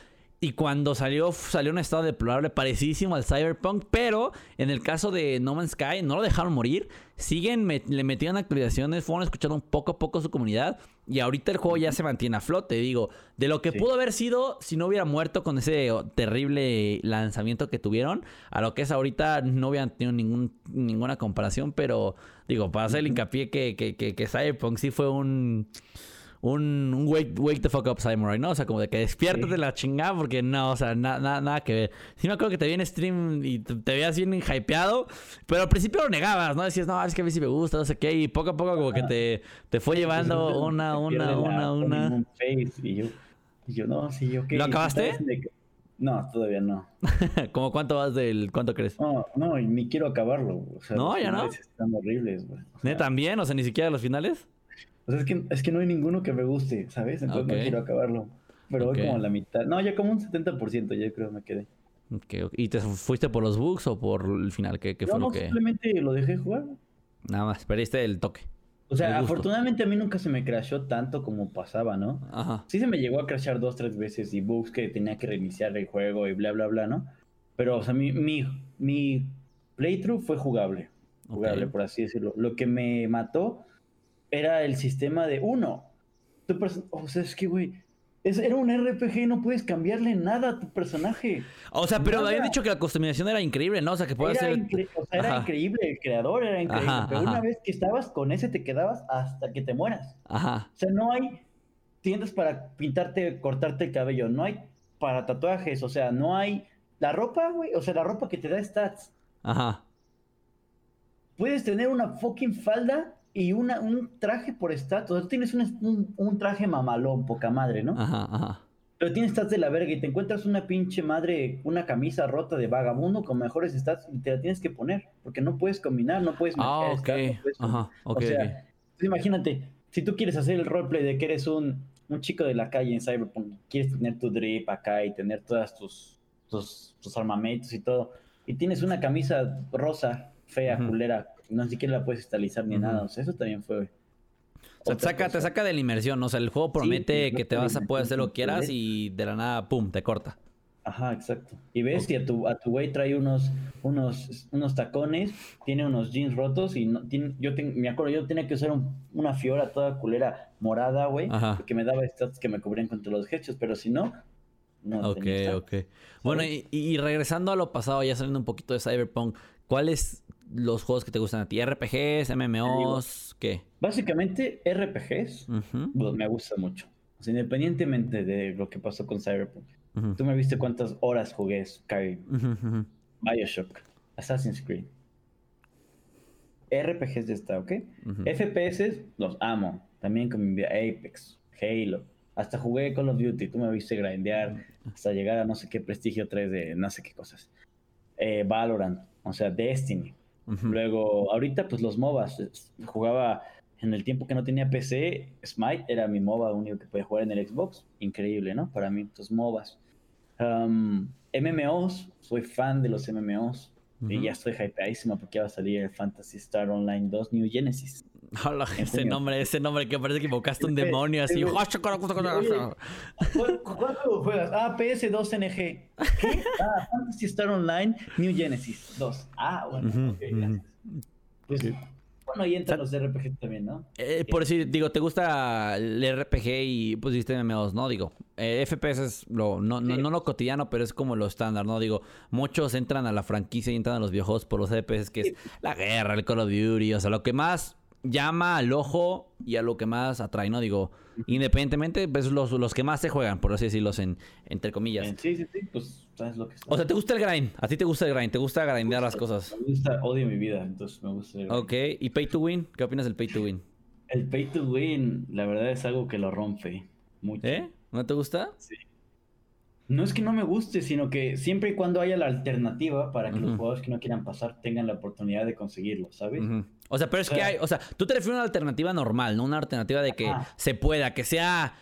Y cuando salió, salió un estado deplorable, parecidísimo al Cyberpunk. Pero en el caso de No Man's Sky, no lo dejaron morir. Siguen, le metieron actualizaciones, fueron escuchando poco a poco su comunidad. Y ahorita el juego ya se mantiene a flote. Digo, de lo que pudo haber sido si no hubiera muerto con ese terrible lanzamiento que tuvieron, a lo que es ahorita no hubieran tenido ningún, ninguna comparación. Pero digo, para hacer el hincapié que, que, que Cyberpunk sí fue un un, un wake, wake, the fuck up Simon, ¿no? O sea, como de que despiértate de la chingada porque no, o sea, nada, nada que ver. Sí me acuerdo que te vi en stream y te, veías bien hypeado, pero al principio lo negabas, ¿no? Decías, no, es que a mí sí me gusta, no sé qué, y poco a poco como que te, te fue llevando una, una, una, una. Y yo, yo, no, sí, yo qué. ¿Lo acabaste? No, todavía no. ¿Cómo cuánto vas del cuánto crees? No, no, ni quiero acabarlo. O sea, no, ya no. Están horribles, güey. ¿También? O sea, ni siquiera los finales. O sea, es que, es que no hay ninguno que me guste, ¿sabes? Entonces no quiero acabarlo. Pero voy como a la mitad. No, ya como un 70% ya creo me quedé. Okay, ¿Y te fuiste por los bugs o por el final? ¿Qué, qué fue lo que...? simplemente lo dejé jugar. Nada más, perdiste el toque. O sea, afortunadamente a mí nunca se me crashó tanto como pasaba, ¿no? Ajá. Sí se me llegó a crashar dos, tres veces y bugs que tenía que reiniciar el juego y bla, bla, bla, ¿no? Pero, o sea, mi, mi, mi playthrough fue jugable. Jugable, por así decirlo. Lo que me mató era el sistema de uno. o sea, es que, güey, era un RPG y no puedes cambiarle nada a tu personaje. O sea, pero habían dicho que la customización era increíble, ¿no? O sea, que puede ser. o sea, era increíble, el creador era increíble. pero una vez que estabas con ese, te quedabas hasta que te mueras. Ajá. O sea, no hay tiendas para pintarte, cortarte el cabello, no hay para tatuajes, o sea, no hay. La ropa, güey, o sea, la ropa que te da stats. Ajá. Puedes tener una fucking falda y una, un traje por estatus. Tú tienes un, un, traje mamalón, poca madre, ¿no? Ajá, ajá. Pero tienes stats de la verga y te encuentras una pinche madre, una camisa rota de vagabundo con mejores stats y te la tienes que poner. Porque no puedes combinar, no puedes ah, ok. Ajá, o sea, imagínate, si tú quieres hacer el roleplay de que eres un, un chico de la calle en Cyberpunk, quieres tener tu drip acá y tener todas tus, tus, tus armamentos y todo, y tienes una camisa rosa, fea, culera, no siquiera la puedes estalizar ni nada. O sea, eso también fue. O sea, te saca, te saca de la inmersión. O sea, el juego promete que te vas a poder hacer lo que quieras y de la nada, pum, te corta. Ajá, exacto. Y ves que a tu, a tu güey trae unos, unos, unos tacones, tiene unos jeans rotos y no, tiene, yo me acuerdo, yo tenía que usar una fiora toda culera morada, güey, que me daba stats que me cubrían contra los hechos, pero si no, no. Ok, ok. Bueno, y, y, regresando a lo pasado, ya saliendo un poquito de Cyberpunk, ¿cuál es los juegos que te gustan a ti? ¿RPGs, MMOs? ¿Qué? Básicamente RPGs pues, me gusta mucho. independientemente de lo que pasó con Cyberpunk. Tú me viste cuántas horas jugué Skyrim, Bioshock, Assassin's Creed. RPGs de esta, ¿ok? FPS los amo. También con mi Apex, Halo. Hasta jugué Call of Duty. Tú me viste grindear hasta llegar a no sé qué prestigio 3 de no sé qué cosas. Eh, Valorant, o sea, Destiny. Luego, ahorita pues los MOBAs, jugaba en el tiempo que no tenía PC, Smite era mi MOBA único que podía jugar en el Xbox, increíble, ¿no? Para mí, los MOBAs. MMOs, soy fan de los MMOs. Y ya estoy hypeadísimo porque va a salir el Fantasy Star Online 2 New Genesis. Hola, ese nombre, ese nombre que parece que invocaste un demonio así. ¿Cuál juegas? Ah, PS2NG. ¿Qué? Ah, Fantasy Star Online New Genesis 2. Ah, bueno, Pues, bueno, y entran los RPG también, ¿no? Eh, por decir, digo, ¿te gusta el RPG y pusiste MMOs, no? Digo, eh, FPS es lo, no, no, no, lo cotidiano, pero es como lo estándar, ¿no? Digo, muchos entran a la franquicia y entran a los viejos por los FPS, que es la guerra, el Call of Duty, o sea, lo que más llama al ojo y a lo que más atrae, ¿no? Digo, independientemente, pues los, los que más se juegan, por así decirlo, en, entre comillas. Sí, sí, sí, pues sabes lo que O sea, ¿te gusta el grind? ¿A ti te gusta el grind? ¿Te gusta grindear las cosas? Me gusta, odio mi vida, entonces me gusta el Ok, ¿y pay to win? ¿Qué opinas del pay to win? El pay to win, la verdad es algo que lo rompe mucho. ¿Eh? ¿No te gusta? Sí. No es que no me guste, sino que siempre y cuando haya la alternativa para que los jugadores que no quieran pasar tengan la oportunidad de conseguirlo, ¿sabes? O sea, pero es que hay, o sea, tú te refieres a una alternativa normal, no una alternativa de que se pueda, que sea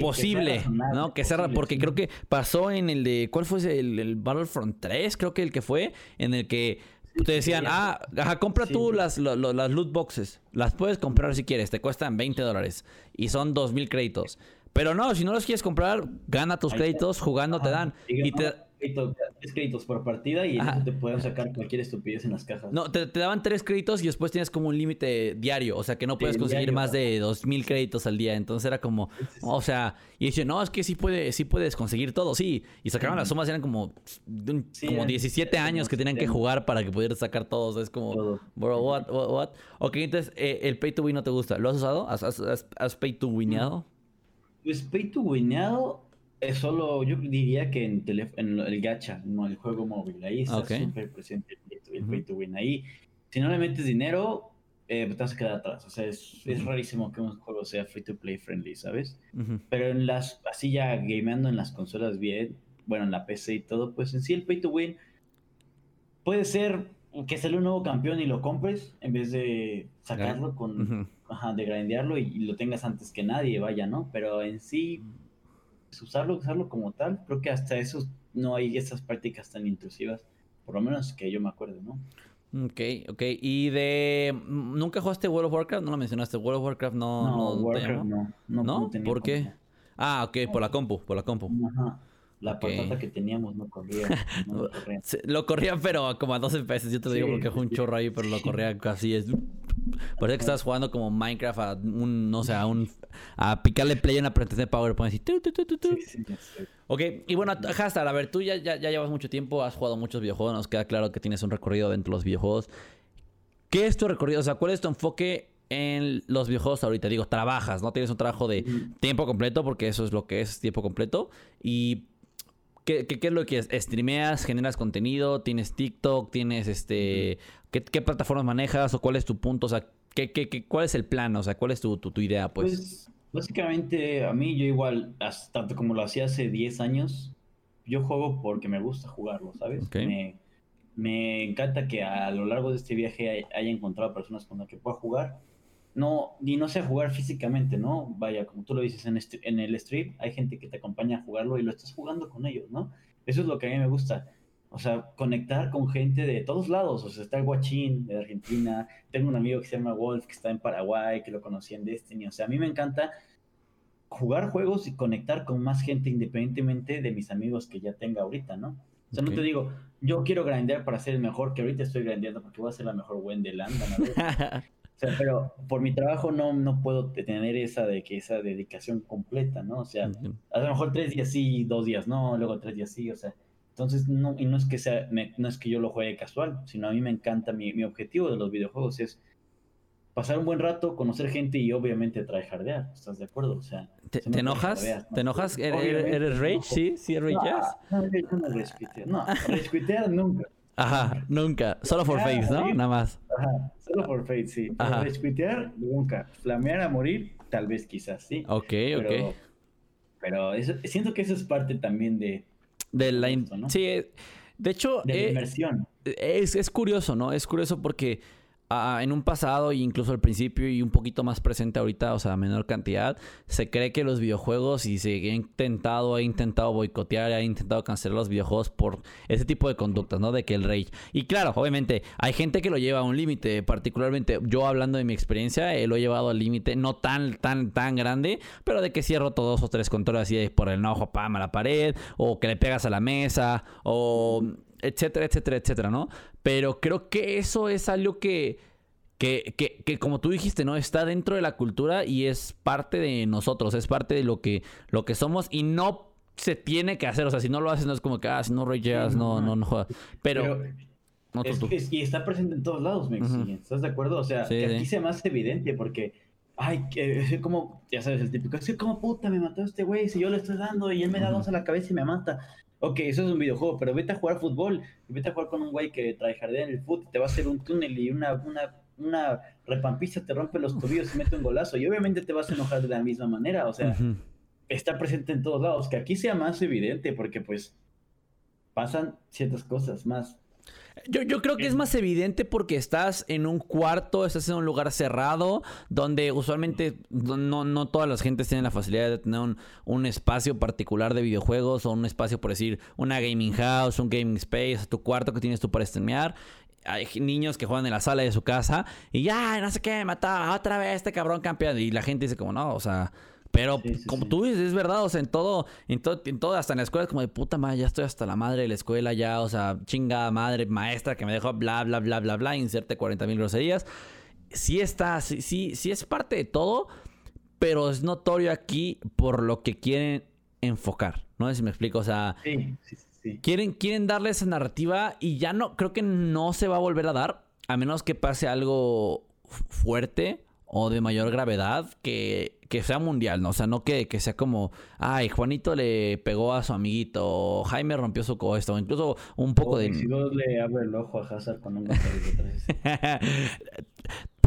posible, ¿no? Que sea, porque creo que pasó en el de, ¿cuál fue el, el Battlefront 3? Creo que el que fue, en el que te decían, ah, ajá, compra tú las, las loot boxes. Las puedes comprar si quieres, te cuestan 20 dólares y son 2.000 créditos. Pero no, si no los quieres comprar, gana tus créditos, jugando te dan. Y te, tres créditos por partida y te pueden sacar cualquier estupidez en las cajas. No, te, daban tres créditos y después tienes como un límite diario, o sea que no puedes conseguir más de dos mil créditos al día. Entonces era como, o sea, y dice, no, es que sí, puede, sí puedes conseguir todo, sí. Y sacaban las sumas, eran como, como 17 años que tenían que jugar para que pudieras sacar todos. Es como, bro, what, what, what? Ok, entonces, eh, el pay to win no te gusta. ¿Lo has usado? ¿Has, has, pay to winado? Pues pay to winado es solo, yo diría que en, en el gacha, no el juego móvil. Ahí está súper presente el, pay to win. Ahí, si no le metes dinero, eh, te vas a quedar atrás. O sea, es, es rarísimo que un juego sea free to play friendly, ¿sabes? Pero en las, así ya gameando en las consolas bien, bueno, en la PC y todo, pues en sí el pay to win puede ser que sale un nuevo campeón y lo compres en vez de sacarlo con, ajá, de grandearlo y, y, lo tengas antes que nadie, vaya, ¿no? Pero en sí pues, usarlo, usarlo como tal, creo que hasta eso no hay esas prácticas tan intrusivas, por lo menos que yo me acuerdo, ¿no? Ok, ok. ¿Y de... ¿Nunca jugaste World of Warcraft? No lo mencionaste. World of Warcraft no... No, Warcraft no. ¿No? ¿No? ¿Por qué? Ah, ok, por la compu, por la compu. Ajá. La patata que teníamos no corría. No corría. lo corría, pero como a 12 veces. Yo te digo porque fue un chorro ahí, pero lo corría casi. Es... Parece que estabas jugando como Minecraft a un, no sé, a un... A picarle play en la presentación de PowerPoint así. Tu, tu, tu, sí, ok, y bueno, Hastar, a ver, tú ya, ya, ya llevas mucho tiempo, has jugado muchos videojuegos, nos queda claro que tienes un recorrido dentro de los videojuegos. ¿Qué es tu recorrido? O sea, ¿cuál es tu enfoque en los videojuegos ahorita? Digo, trabajas, ¿no? Tienes un trabajo de tiempo completo, porque eso es lo que es tiempo completo. Y ¿Qué, es lo que es? ¿Streameas? ¿Generas contenido? ¿Tienes TikTok? ¿Tienes este... ¿qué, plataformas manejas? ¿O cuál es tu punto? O sea, ¿qué, qué, cuál es el plan? O sea, ¿cuál es tu, tu, idea, pues? pues? Básicamente, a mí yo igual, tanto como lo hacía hace 10 años, yo juego porque me gusta jugarlo, ¿sabes? Me, me, encanta que a lo largo de este viaje haya encontrado personas con las que pueda jugar no, ni no sé jugar físicamente, ¿no? Vaya, como tú lo dices en, este, en el stream, hay gente que te acompaña a jugarlo y lo estás jugando con ellos, ¿no? Eso es lo que a mí me gusta. O sea, conectar con gente de todos lados. O sea, está el Guachín de Argentina. Tengo un amigo que se llama Wolf, que está en Paraguay, que lo conocí en Destiny. O sea, a mí me encanta jugar juegos y conectar con más gente independientemente de mis amigos que ya tenga ahorita, ¿no? O sea, no te digo, yo quiero grandear para ser el mejor, que ahorita estoy grandeando porque voy a ser la mejor Wendeland, sea, pero por mi trabajo no, no puedo tener esa de que esa dedicación completa, ¿no? O sea, a lo mejor tres días sí, dos días no, luego tres días sí, o sea, entonces no, y no es que sea, no es que yo lo juegue casual, sino a mí me encanta, mi, mi objetivo de los videojuegos es pasar un buen rato, conocer gente y obviamente tryhardear, ¿estás de acuerdo? O sea, ¿te, enojas? ¿Te enojas? ¿Eres, rage? Sí, sí, rage. No, no, no, no, no, nunca. Ajá, nunca. Solo por face, ¿no? Nada más. Ajá, solo por face, sí. Ajá. Pero nunca. Flamear a morir, tal vez quizás, sí. Ok, ok. Pero eso, siento que eso es parte también de... De la... Sí, de hecho... De la eh, inmersión. Es, es curioso, ¿no? Es curioso porque en un pasado, incluso al principio y un poquito más presente ahorita, o sea, menor cantidad, se cree que los videojuegos y se ha intentado, ha intentado boicotear, ha intentado cancelar los videojuegos por ese tipo de conductas, ¿no? De que el rey. Y claro, obviamente, hay gente que lo lleva a un límite, particularmente yo hablando de mi experiencia, eh, lo he llevado al límite, no tan, tan, tan grande, pero de que cierro todos dos o tres controles así por el enojo, pam, a la pared, o que le pegas a la mesa, o etcétera, etcétera, etcétera, ¿no? Pero creo que eso es algo que, que, que, que, como tú dijiste, ¿no? Está dentro de la cultura y es parte de nosotros, es parte de lo que, lo que somos y no se tiene que hacer. O sea, si no lo haces, no es como que, ah, si no reyeas, no, no, no, jodas. Pero... y está presente en todos lados, me ¿Estás de acuerdo? O sea, que aquí sea más evidente porque, ay, que es como, ya sabes, el típico, es como puta, me mató este güey, si yo le estoy dando y él me da dos a la cabeza y me mata. Ok, eso es un videojuego, pero vete a jugar fútbol, vete a jugar con un güey que jardín en el fútbol y te va a hacer un túnel y una, una, una repampista te rompe los tobillos y mete un golazo. Y obviamente te vas a enojar de la misma manera, o sea, está presente en todos lados. Que aquí sea más evidente porque pues pasan ciertas cosas más Yo, yo, creo que es más evidente porque estás en un cuarto, estás en un lugar cerrado, donde usualmente no, no todas las gentes tienen la facilidad de tener un, un, espacio particular de videojuegos o un espacio, por decir, una gaming house, un gaming space, tu cuarto que tienes tú para streamear. Hay niños que juegan en la sala de su casa y ya, no sé qué, mataba otra vez este cabrón campeón. Y la gente dice como, no, o sea, pero como tú dices, es verdad, o sea, en todo, en todo, en todo, hasta en la escuela es como de puta madre, ya estoy hasta la madre de la escuela, ya, o sea, chingada madre, maestra que me dejó bla, bla, bla, bla, bla, inserte 40 mil groserías. Sí está, sí, sí, sí es parte de todo, pero es notorio aquí por lo que quieren enfocar. No sé si me explico, o sea, sí, sí, Quieren, quieren darle esa narrativa y ya no, creo que no se va a volver a dar, a menos que pase algo fuerte o de mayor gravedad que, que sea mundial, ¿no? O sea, no que, que, sea como, ay, Juanito le pegó a su amiguito, o Jaime rompió su costo, incluso un poco de... Si vos le abre el ojo a Hazard con un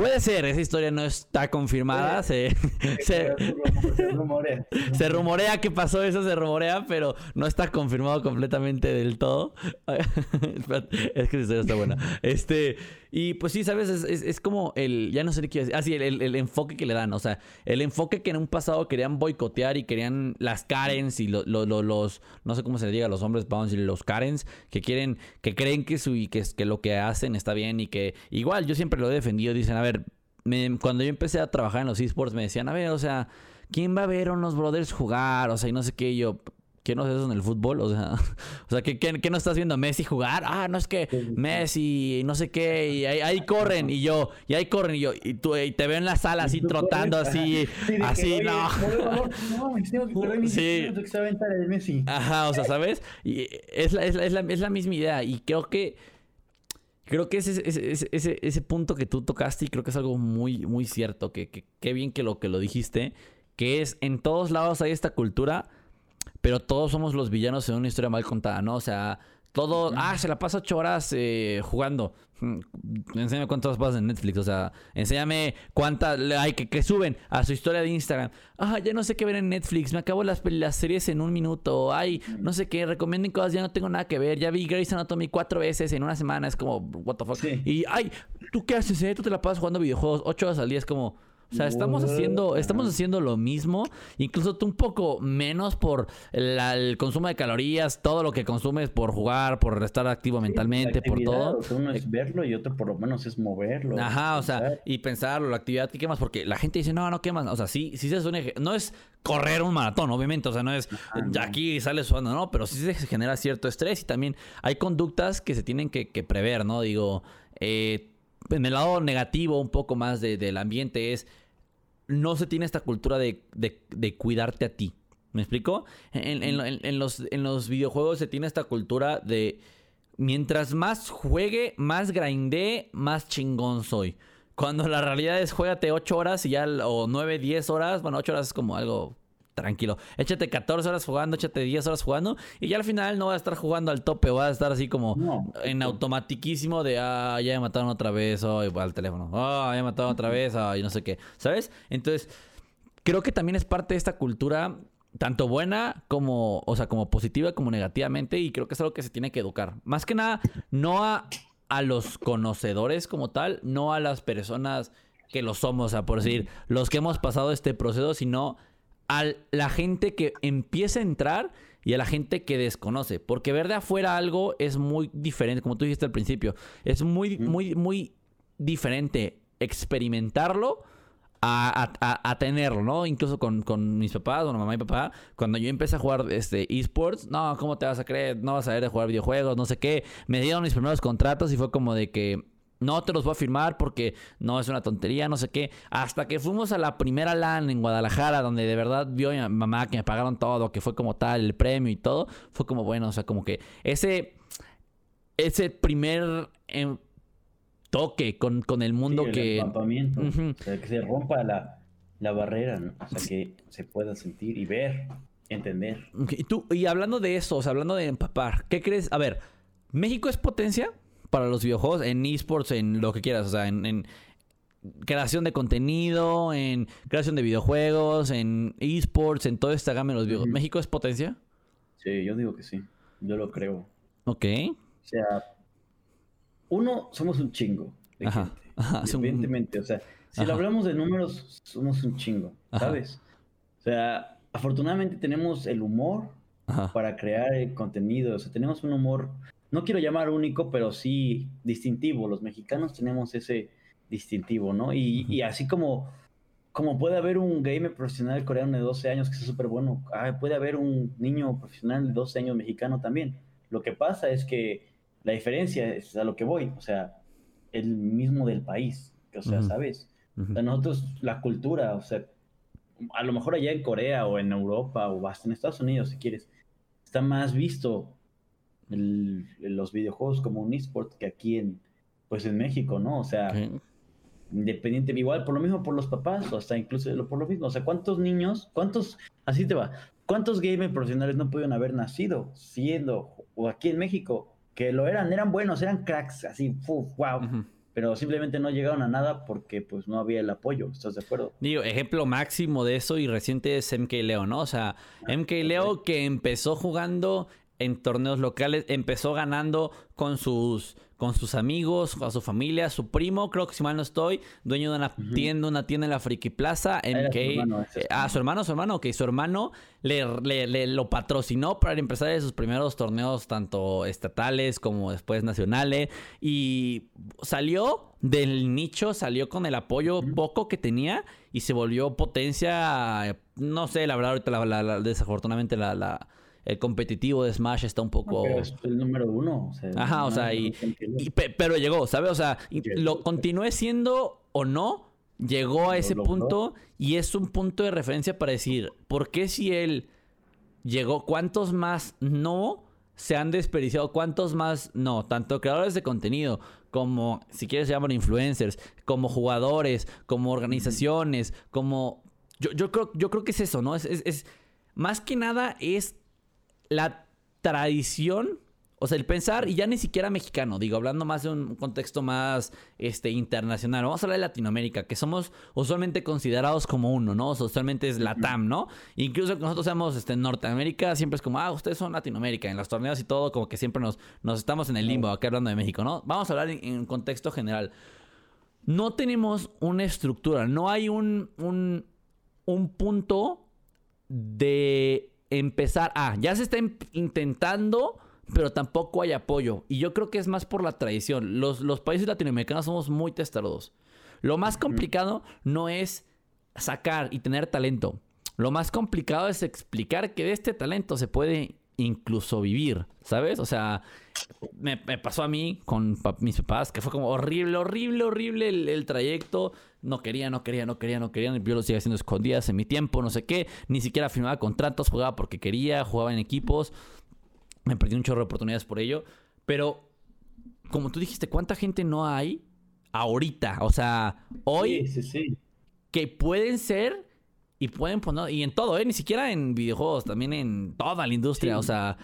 Puede ser, esa historia no está confirmada. Se, se, rumorea. se, rumorea. que pasó eso, se rumorea, pero no está confirmado completamente del todo. es que esa historia está buena. Este, y pues sí, sabes, es, es, como el. Ya no sé qué decir. Ah, sí, el, el, enfoque que le dan. O sea, el enfoque que en un pasado querían boicotear y querían las Karens y los. No sé cómo se le diga a los hombres, vamos a decir, los Karens, que quieren. Que creen que, su, que, que lo que hacen está bien y que. Igual, yo siempre lo he defendido. Dicen, a ver cuando yo empecé a trabajar en los esports me decían, a ver, o sea, ¿quién va a ver a unos brothers jugar? O sea, y no sé qué, yo, ¿qué no es eso en el fútbol? O sea, o sea ¿qué, qué, no estás viendo? ¿Messi jugar? Ah, no es que Messi, no sé qué, y ahí, corren, y yo, y ahí corren, y yo, y tú y te veo en la sala así trotando, así, así, no. Sí. Ajá, o sea, ¿sabes? Y es la, es, la, es, la, es la misma idea, y creo que Creo que ese, ese, ese, ese, punto que tú tocaste y creo que es algo muy, muy cierto, que qué bien que lo, que lo dijiste, que es en todos lados hay esta cultura, pero todos somos los villanos en una historia mal contada, ¿no? O sea, todo, ah, se la pasa ocho horas eh, jugando. Mm, enséñame cuántas pasas en Netflix, o sea, enséñame cuántas hay que, que, suben a su historia de Instagram. Ah, ya no sé qué ver en Netflix, me acabo las, las series en un minuto. Ay, no sé qué, recomienden cosas, ya no tengo nada que ver. Ya vi Grey's Anatomy cuatro veces en una semana, es como, what the fuck. Y, ay, ¿tú qué haces, eh? Tú te la pasas jugando videojuegos ocho horas al día, es como... O sea, estamos haciendo, estamos haciendo lo mismo, incluso tú un poco menos por el, consumo de calorías, todo lo que consumes por jugar, por estar activo mentalmente, por todo. Uno es verlo y otro por lo menos es moverlo. Ajá, o sea, y pensarlo, la actividad que quemas, porque la gente dice, no, no quemas. O sea, sí, sí se suene, no es correr un maratón, obviamente, o sea, no es ya aquí sales sudando, no, pero sí se genera cierto estrés y también hay conductas que se tienen que, prever, ¿no? Digo, eh, en el lado negativo un poco más del ambiente es no se tiene esta cultura de, cuidarte a ti. ¿Me explico? En, los, en los videojuegos se tiene esta cultura de mientras más juegue, más grindé, más chingón soy. Cuando la realidad es juégate 8 horas y ya, o 9, 10 horas, bueno, 8 horas es como algo tranquilo. Échate 14 horas jugando, échate 10 horas jugando y ya al final no vas a estar jugando al tope, vas a estar así como en automatiquísimo de, ah, ya me mataron otra vez, oh, igual al teléfono, ah, ya me mataron otra vez, ah, y no sé qué, ¿sabes? Entonces, creo que también es parte de esta cultura tanto buena como, o sea, como positiva como negativamente y creo que es algo que se tiene que educar. Más que nada, no a, a los conocedores como tal, no a las personas que lo somos, o sea, por decir, los que hemos pasado este proceso, sino a la gente que empieza a entrar y a la gente que desconoce. Porque ver de afuera algo es muy diferente, como tú dijiste al principio. Es muy, muy, muy diferente experimentarlo a, tenerlo, ¿no? Incluso con, mis papás, con mamá y papá, cuando yo empecé a jugar este esports, no, ¿cómo te vas a creer? No vas a ver de jugar videojuegos, no sé qué. Me dieron mis primeros contratos y fue como de que no te los voy a firmar porque no es una tontería, no sé qué. Hasta que fuimos a la primera LAN en Guadalajara, donde de verdad vio mi mamá que me pagaron todo, que fue como tal, el premio y todo. Fue como bueno, o sea, como que ese, ese primer em, toque con, con, el mundo que. o sea, que se rompa la, la barrera, ¿no? O sea, que se pueda sentir y ver, entender. Y tú, y hablando de eso, o sea, hablando de empapar, ¿qué crees? A ver, ¿México es potencia? Para los videojuegos, en esports, en lo que quieras, o sea, en, creación de contenido, en creación de videojuegos, en esports, en toda esta gama de los videojuegos. ¿México es potencia? Sí, yo digo que sí. Yo lo creo. Ok. O sea, uno, somos un chingo de gente. Evidentemente, o sea, si lo hablamos de números, somos un chingo, ¿sabes? O sea, afortunadamente tenemos el humor para crear el contenido. O sea, tenemos un humor, no quiero llamar único, pero sí distintivo. Los mexicanos tenemos ese distintivo, ¿no? Y, así como, como puede haber un gamer profesional coreano de 12 años que es súper bueno, ah, puede haber un niño profesional de 12 años mexicano también. Lo que pasa es que la diferencia es a lo que voy, o sea, el mismo del país, o sea, ¿sabes? nosotros, la cultura, o sea, a lo mejor allá en Corea o en Europa o hasta en Estados Unidos, si quieres, está más visto los videojuegos como un esport que aquí en, pues en México, ¿no? O sea, independiente, igual por lo mismo por los papás, o hasta incluso por lo mismo, o sea, ¿cuántos niños, cuántos, así te va, cuántos gamers profesionales no pudieron haber nacido siendo, o aquí en México, que lo eran, eran buenos, eran cracks, así, wow, pero simplemente no llegaron a nada porque pues no había el apoyo, ¿estás de acuerdo? Digo, ejemplo máximo de eso y reciente es MK Leo, ¿no? O sea, ah, MK Leo que empezó jugando en torneos locales, empezó ganando con sus con sus amigos, con su familia, su primo, creo que si mal no estoy, dueño de una tienda, una tienda en la Friki Plaza, MK. Su ah, su hermano, su hermano, que su hermano le, le, lo patrocinó para empezar de sus primeros torneos, tanto estatales como después nacionales. Y salió del nicho, salió con el apoyo poco que tenía y se volvió potencia. No sé, la verdad, ahorita desafortunadamente la el competitivo de Smash está un poco... Pero es el número uno. Ajá, o sea, y, pero llegó, ¿sabes? O sea, lo continúe siendo o no, llegó a ese punto y es un punto de referencia para decir, ¿por qué si él llegó, cuántos más no se han desperdiciado? ¿Cuántos más no? Tanto creadores de contenido como, si quieres, se llaman influencers, como jugadores, como organizaciones, como... Yo, yo, creo, yo creo que es eso, ¿no? es, es más que nada es la tradición, o sea, el pensar, y ya ni siquiera mexicano, digo, hablando más de un contexto más este, internacional, vamos a hablar de Latinoamérica, que somos usualmente considerados como uno, ¿no? usualmente es la TAM, ¿no? Incluso que nosotros seamos este, Norteamérica, siempre es como, ah, ustedes son Latinoamérica, en los torneos y todo, como que siempre nos, nos estamos en el limbo, acá hablando de México, ¿no? Vamos a hablar en, un contexto general. No tenemos una estructura, no hay un, un, un punto de empezar. Ah, ya se está intentando, pero tampoco hay apoyo. Y yo creo que es más por la tradición. Los, los países latinoamericanos somos muy testarudos. Lo más complicado no es sacar y tener talento. Lo más complicado es explicar que de este talento se puede incluso vivir, ¿sabes? O sea, me, pasó a mí con mis papás, que fue como horrible, horrible, horrible el, trayecto. No quería, no quería, no quería, no quería. Yo lo sigo haciendo escondidas en mi tiempo, no sé qué. Ni siquiera firmaba contratos, jugaba porque quería, jugaba en equipos. Me perdí un chorro de oportunidades por ello. Pero, como tú dijiste, ¿cuánta gente no hay ahorita? O sea, hoy que pueden ser y pueden poner, y en todo, ¿eh? Ni siquiera en videojuegos, también en toda la industria, o sea...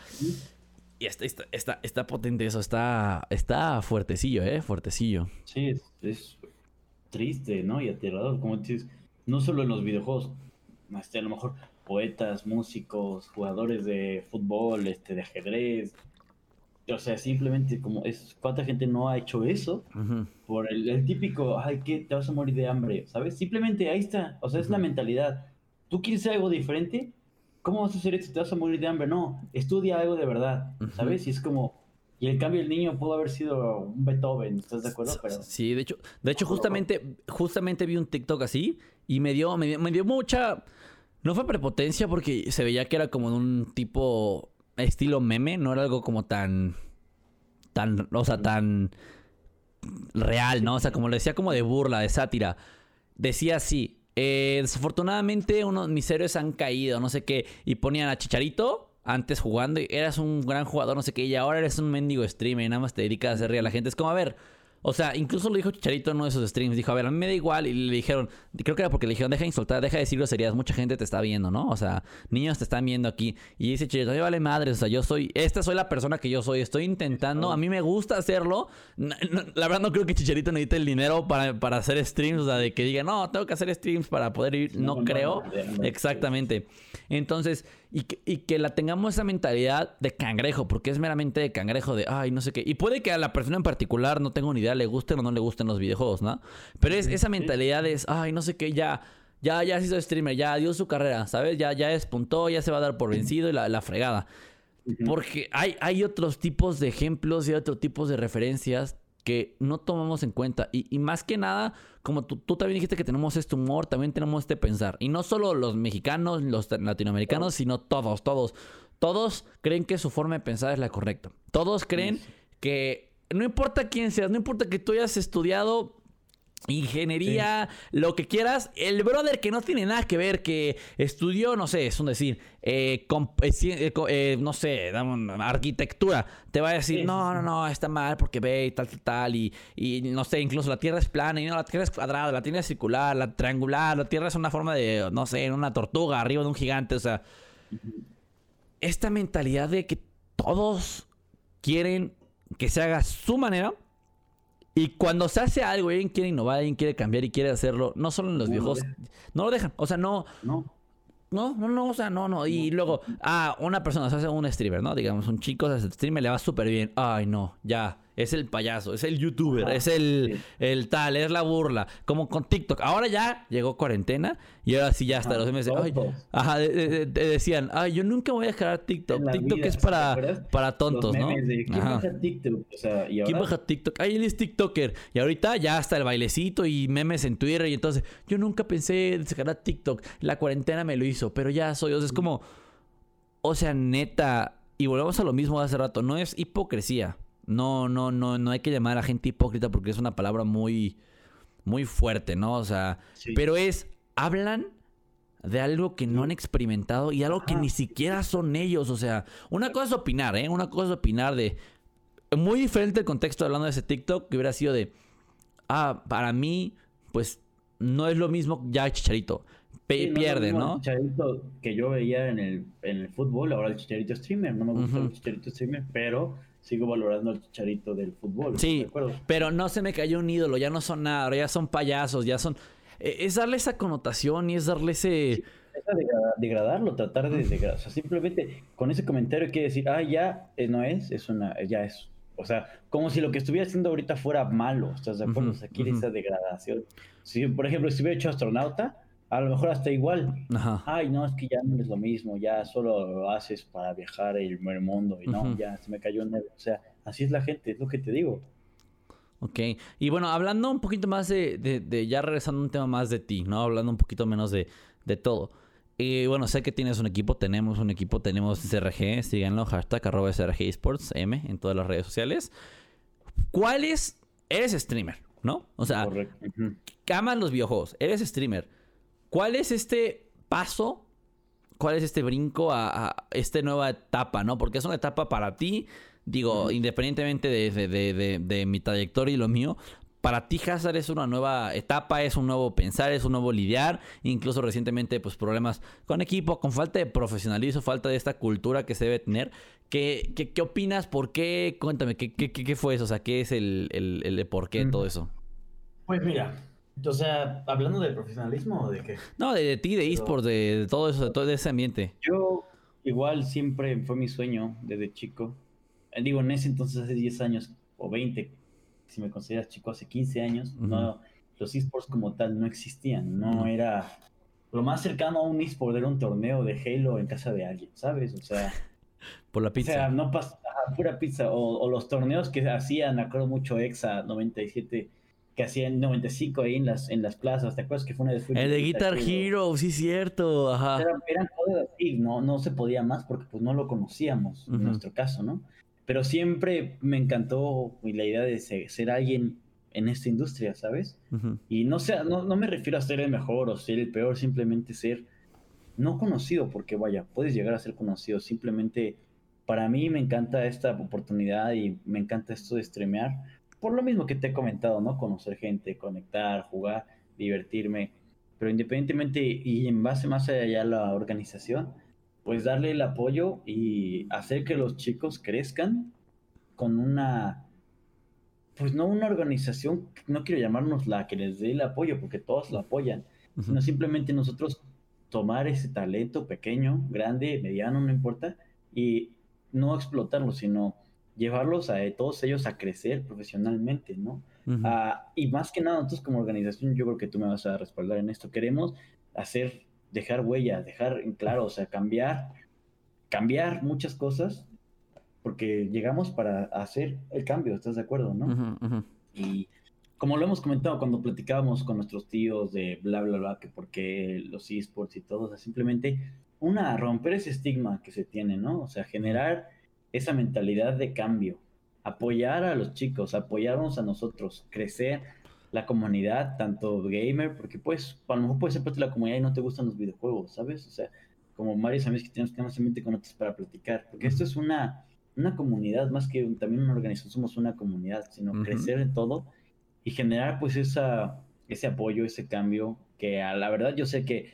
Y está, está, está, potente eso, está, está fuertecillo, ¿eh? Fuertecillo. Sí, es, triste, ¿no? Y aterrador, como dices, no solo en los videojuegos, este, a lo mejor poetas, músicos, jugadores de fútbol, este, de ajedrez. O sea, simplemente como es, ¿cuánta gente no ha hecho eso? Por el, típico, ay, que te vas a morir de hambre, ¿sabes? Simplemente ahí está, o sea, es la mentalidad ¿Tú quieres hacer algo diferente? ¿Cómo vas a hacer esto? ¿Te vas a morir de hambre? No, estudia algo de verdad, ¿sabes? Y es como... Y el cambio el niño pudo haber sido un Beethoven, ¿estás de acuerdo? Pero... Sí, de hecho, de hecho justamente, justamente vi un TikTok así y me dio, me dio, mucha... No fue prepotencia porque se veía que era como de un tipo estilo meme, no era algo como tan... tan, o sea, tan real, ¿no? O sea, como lo decía como de burla, de sátira. Decía así, eh, desafortunadamente, unos mis héroes han caído, no sé qué. Y ponían a Chicharito antes jugando. Y eras un gran jugador, no sé qué. Y ahora eres un mendigo streamer y nada más te dedicas a hacer reír a la gente. Es como, a ver, o sea, incluso lo dijo Chicharito en uno de esos streams. Dijo, a ver, a mí me da igual. Y le dijeron, creo que era porque le dijeron, deja de insultar, deja de decir groserías. Mucha gente te está viendo, ¿no? O sea, niños te están viendo aquí. Y dice Chicharito, a vale madre. O sea, yo soy, esta soy la persona que yo soy. Estoy intentando, a mí me gusta hacerlo. la verdad, no creo que Chicharito necesite el dinero para, para hacer streams. O sea, de que diga, no, tengo que hacer streams para poder ir. No, creo. Exactamente. Entonces, y que, y que, la tengamos esa mentalidad de cangrejo, porque es meramente de cangrejo, de ay, no sé qué. Y puede que a la persona en particular, no tengo ni idea, le gusten o no le gusten los videojuegos, ¿no? Pero es esa mentalidad es, ay, no sé qué, ya, ya, ya se hizo streamer, ya dio su carrera, ¿sabes? Ya, ya despuntó, ya se va a dar por vencido y la, la fregada. Porque hay, hay otros tipos de ejemplos y otros tipos de referencias que no tomamos en cuenta. Y, más que nada, como tú, tú, también dijiste que tenemos este humor, también tenemos este pensar. Y no solo los mexicanos, los latinoamericanos, sino todos, todos. Todos creen que su forma de pensar es la correcta. Todos creen que no importa quién seas, no importa que tú hayas estudiado ingeniería, lo que quieras. El brother que no tiene nada que ver, que estudió, no sé, es un decir, eh, eh, eh, no sé, arquitectura, te va a decir, no, no, no, está mal porque ve y tal, tal, tal, y, y, no sé, incluso la Tierra es plana y no, la Tierra es cuadrada, la Tierra es circular, la triangular, la Tierra es una forma de, no sé, una tortuga arriba de un gigante, o sea, esta mentalidad de que todos quieren que se haga su manera y cuando se hace algo, alguien quiere innovar, alguien quiere cambiar y quiere hacerlo, no solo en los viejos, no lo dejan. O sea, no. No. No, no, no, o sea, no, no. Y luego, ah, una persona se hace un streamer, ¿no? Digamos, un chico se hace streamer, le va súper bien. Ay, no, ya es el payaso, es el youtuber, es el, el tal, es la burla. Como con TikTok. Ahora ya llegó cuarentena y ahora sí ya hasta los meses. Ay, ajá, decían, ay, yo nunca voy a dejar TikTok. TikTok es para, para tontos, ¿no? ¿Quién baja TikTok? O sea, ¿y ahora? ¿Quién baja TikTok? Ay, él es TikToker. Y ahorita ya hasta el bailecito y memes en Twitter. Y entonces, yo nunca pensé sacar a TikTok. La cuarentena me lo hizo, pero ya soy. O sea, es como. O sea, neta. Y volvemos a lo mismo de hace rato. No es hipocresía. No, no, no, no hay que llamar a la gente hipócrita porque es una palabra muy, muy fuerte, ¿no? O sea, pero es, hablan de algo que no han experimentado y algo que ni siquiera son ellos. O sea, una cosa es opinar, ¿eh? Una cosa es opinar de... Muy diferente el contexto hablando de ese TikTok que hubiera sido de... Ah, para mí, pues no es lo mismo ya Chicharito. pierde, ¿no? El Chicharito que yo veía en el, en el fútbol, ahora el Chicharito streamer. No me gusta el Chicharito streamer, pero sigo valorando al chicharito del fútbol. Sí, pero no se me cayó un ídolo, ya no son nada, ya son payasos, ya son... Eh, es darle esa connotación y es darle ese... es degradarlo, tratar de degradar. O sea, simplemente con ese comentario quiere decir, ah, ya eh, no es, es una, ya es. O sea, como si lo que estuviera haciendo ahorita fuera malo, ¿estás de acuerdo? o sea, quiere esa degradación. Si, por ejemplo, si hubiera hecho astronauta, a lo mejor hasta igual. Ajá. Ay, no, es que ya no es lo mismo, ya solo lo haces para viajar el, el mundo y no, ya se me cayó un O sea, así es la gente, es lo que te digo. Ok, y bueno, hablando un poquito más de, de, ya regresando a un tema más de ti, ¿no? Hablando un poquito menos de, de todo. Y bueno, sé que tienes un equipo, tenemos un equipo, tenemos SRG, síganlo, hashtag arroba SRG Esports M en todas las redes sociales. ¿Cuál es? Eres streamer, ¿no? O sea, amas los videojuegos, eres streamer. ¿Cuál es este paso? ¿Cuál es este brinco a, esta nueva etapa, no? Porque es una etapa para ti, digo, independientemente de, mi trayectoria y lo mío, para ti Hazard es una nueva etapa, es un nuevo pensar, es un nuevo lidiar, incluso recientemente pues problemas con equipo, con falta de profesionalismo, falta de esta cultura que se debe tener. ¿Qué, qué, opinas? ¿Por qué? Cuéntame, ¿qué, qué, fue eso? O sea, ¿qué es el, el, el por qué todo eso? Pues mira, o sea, hablando de profesionalismo o de qué? No, de, ti, de esports, de, todo eso, de todo ese ambiente. Yo, igual, siempre fue mi sueño desde chico. Eh, digo, en ese entonces, hace 10 años o 20, si me consideras chico, hace 15 años, no, los esports como tal no existían. No era. Lo más cercano a un esport era un torneo de Halo en casa de alguien, ¿sabes? O sea. Por la pizza. O sea, no pasa pura pizza. O, o, los torneos que hacían, me acuerdo mucho, Exa 97 que hacían 95 ahí en las, en las plazas. ¿Te acuerdas que fue una de El de Guitar Hero, sí, cierto. Ajá. Eran, cosas así, no, no se podía más porque pues no lo conocíamos, en nuestro caso, ¿no? Pero siempre me encantó la idea de ser, alguien en esta industria, ¿sabes? Y no, sea, no, no me refiero a ser el mejor o ser el peor, simplemente ser no conocido, porque vaya, puedes llegar a ser conocido, simplemente para mí me encanta esta oportunidad y me encanta esto de streamear por lo mismo que te he comentado, ¿no? Conocer gente, conectar, jugar, divertirme. Pero independientemente y en base más allá a la organización, pues darle el apoyo y hacer que los chicos crezcan con una, pues no una organización, no quiero llamarnos la que les dé el apoyo, porque todos lo apoyan, sino simplemente nosotros tomar ese talento pequeño, grande, mediano, no importa, y no explotarlo, sino llevarlos a todos ellos a crecer profesionalmente, ¿no? Ah, y más que nada, nosotros como organización, yo creo que tú me vas a respaldar en esto, queremos hacer, dejar huella, dejar en claro, o sea, cambiar, cambiar muchas cosas, porque llegamos para hacer el cambio, ¿estás de acuerdo, no? Y como lo hemos comentado cuando platicábamos con nuestros tíos de bla, bla, bla, que porque los esports y todo, o sea, simplemente una, romper ese estigma que se tiene, ¿no? O sea, generar esa mentalidad de cambio, apoyar a los chicos, apoyarnos a nosotros, crecer la comunidad, tanto gamer, porque pues a lo mejor puede ser parte de la comunidad y no te gustan los videojuegos, ¿sabes? O sea, como varios amigos que tenemos que más en mente con otros para platicar, porque esto es una, una comunidad, más que también una organización, somos una comunidad, sino crecer en todo y generar pues esa, ese apoyo, ese cambio, que a la verdad yo sé que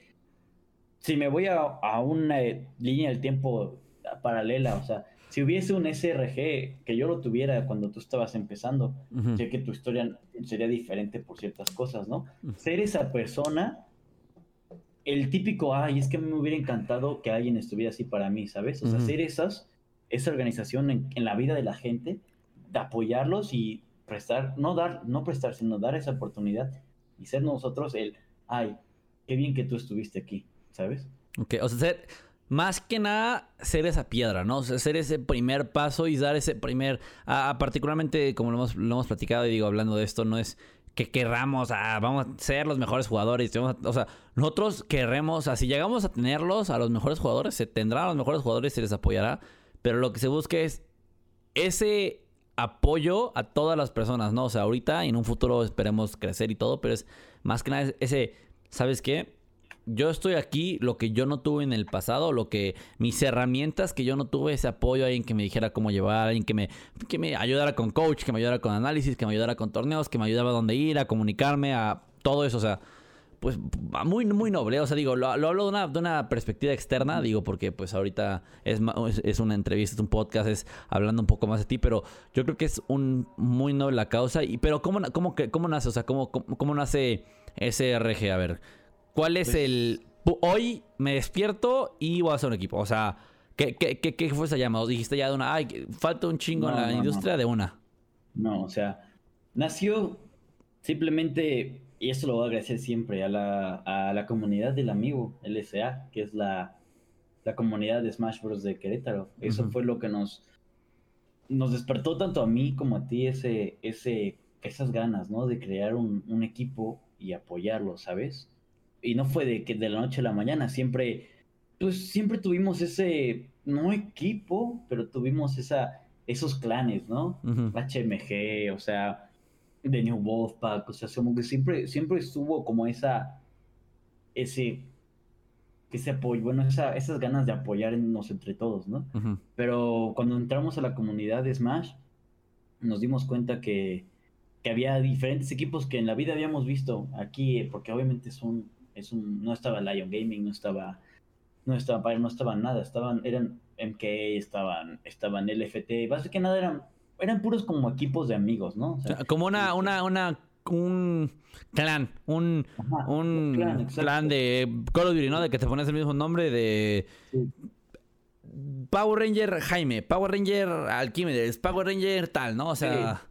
si me voy a, a una línea del tiempo paralela, o sea, si hubiese un SRG que yo lo tuviera cuando tú estabas empezando, sé que tu historia sería diferente por ciertas cosas, ¿no? Ser esa persona, el típico, ay, es que me hubiera encantado que alguien estuviera así para mí, ¿sabes? O sea, ser esas, esa organización en, en, la vida de la gente, de apoyarlos y prestar, no dar, no prestar, sino dar esa oportunidad y ser nosotros el, ay, qué bien que tú estuviste aquí, ¿sabes? Ok, o sea, ser, más que nada, ser esa piedra, ¿no? O sea, ser ese primer paso y dar ese primer, a, particularmente como lo hemos, lo hemos platicado y digo, hablando de esto, no es que querramos, ah, vamos a ser los mejores jugadores. o sea, nosotros querremos, si llegamos a tenerlos, a los mejores jugadores, se tendrán a los mejores jugadores, se les apoyará. Pero lo que se busca es ese apoyo a todas las personas, ¿no? O sea, ahorita y en un futuro esperemos crecer y todo, pero es más que nada ese, ¿sabes qué? Yo estoy aquí, lo que yo no tuve en el pasado, lo que mis herramientas que yo no tuve, ese apoyo, alguien que me dijera cómo llevar, alguien que me, que me ayudara con coach, que me ayudara con análisis, que me ayudara con torneos, que me ayudara a dónde ir, a comunicarme, a todo eso, o sea, pues muy, muy noble. O sea, digo, lo, hablo de una, de una, perspectiva externa, digo, porque pues ahorita es, es, una entrevista, es un podcast, es hablando un poco más de ti, pero yo creo que es un muy noble la causa. Y, pero ¿cómo, cómo, cómo nace? O sea, ¿cómo, cómo, nace ese RG? A ver, ¿cuál es el... Hoy me despierto y voy a hacer un equipo. O sea, ¿qué, qué, qué, qué fue esa llamada? Dijiste ya de una, ay, falta un chingo en la industria de una. No, o sea, nació simplemente y esto lo voy a agradecer siempre a la, a la comunidad del amigo LSA, que es la, la comunidad de Smash Bros. de Querétaro. Eso fue lo que nos, nos despertó tanto a mí como a ti ese, ese, esas ganas, ¿no? De crear un, un equipo y apoyarlo, ¿sabes? Y no fue de que de la noche a la mañana, siempre, pues siempre tuvimos ese, no equipo, pero tuvimos esa, esos clanes, ¿no? HMG, o sea, de New Wolfpack, o sea, como que siempre, siempre estuvo como esa, ese, ese apoyo, bueno, esa, esas ganas de apoyarnos entre todos, ¿no? Pero cuando entramos a la comunidad de Smash, nos dimos cuenta que, que, había diferentes equipos que en la vida habíamos visto aquí, porque obviamente es un, es un, no estaba Lion Gaming, no estaba, no estaba no estaban nada, estaban, eran MK, estaban, estaban LFT, básicamente nada eran eran puros como equipos de amigos, ¿no? como una, una, una, un clan, un, un, clan, de Call of Duty, ¿no? De que te pones el mismo nombre de... Power Ranger Jaime, Power Ranger Alquímedes, Power Ranger tal, ¿no? O sea.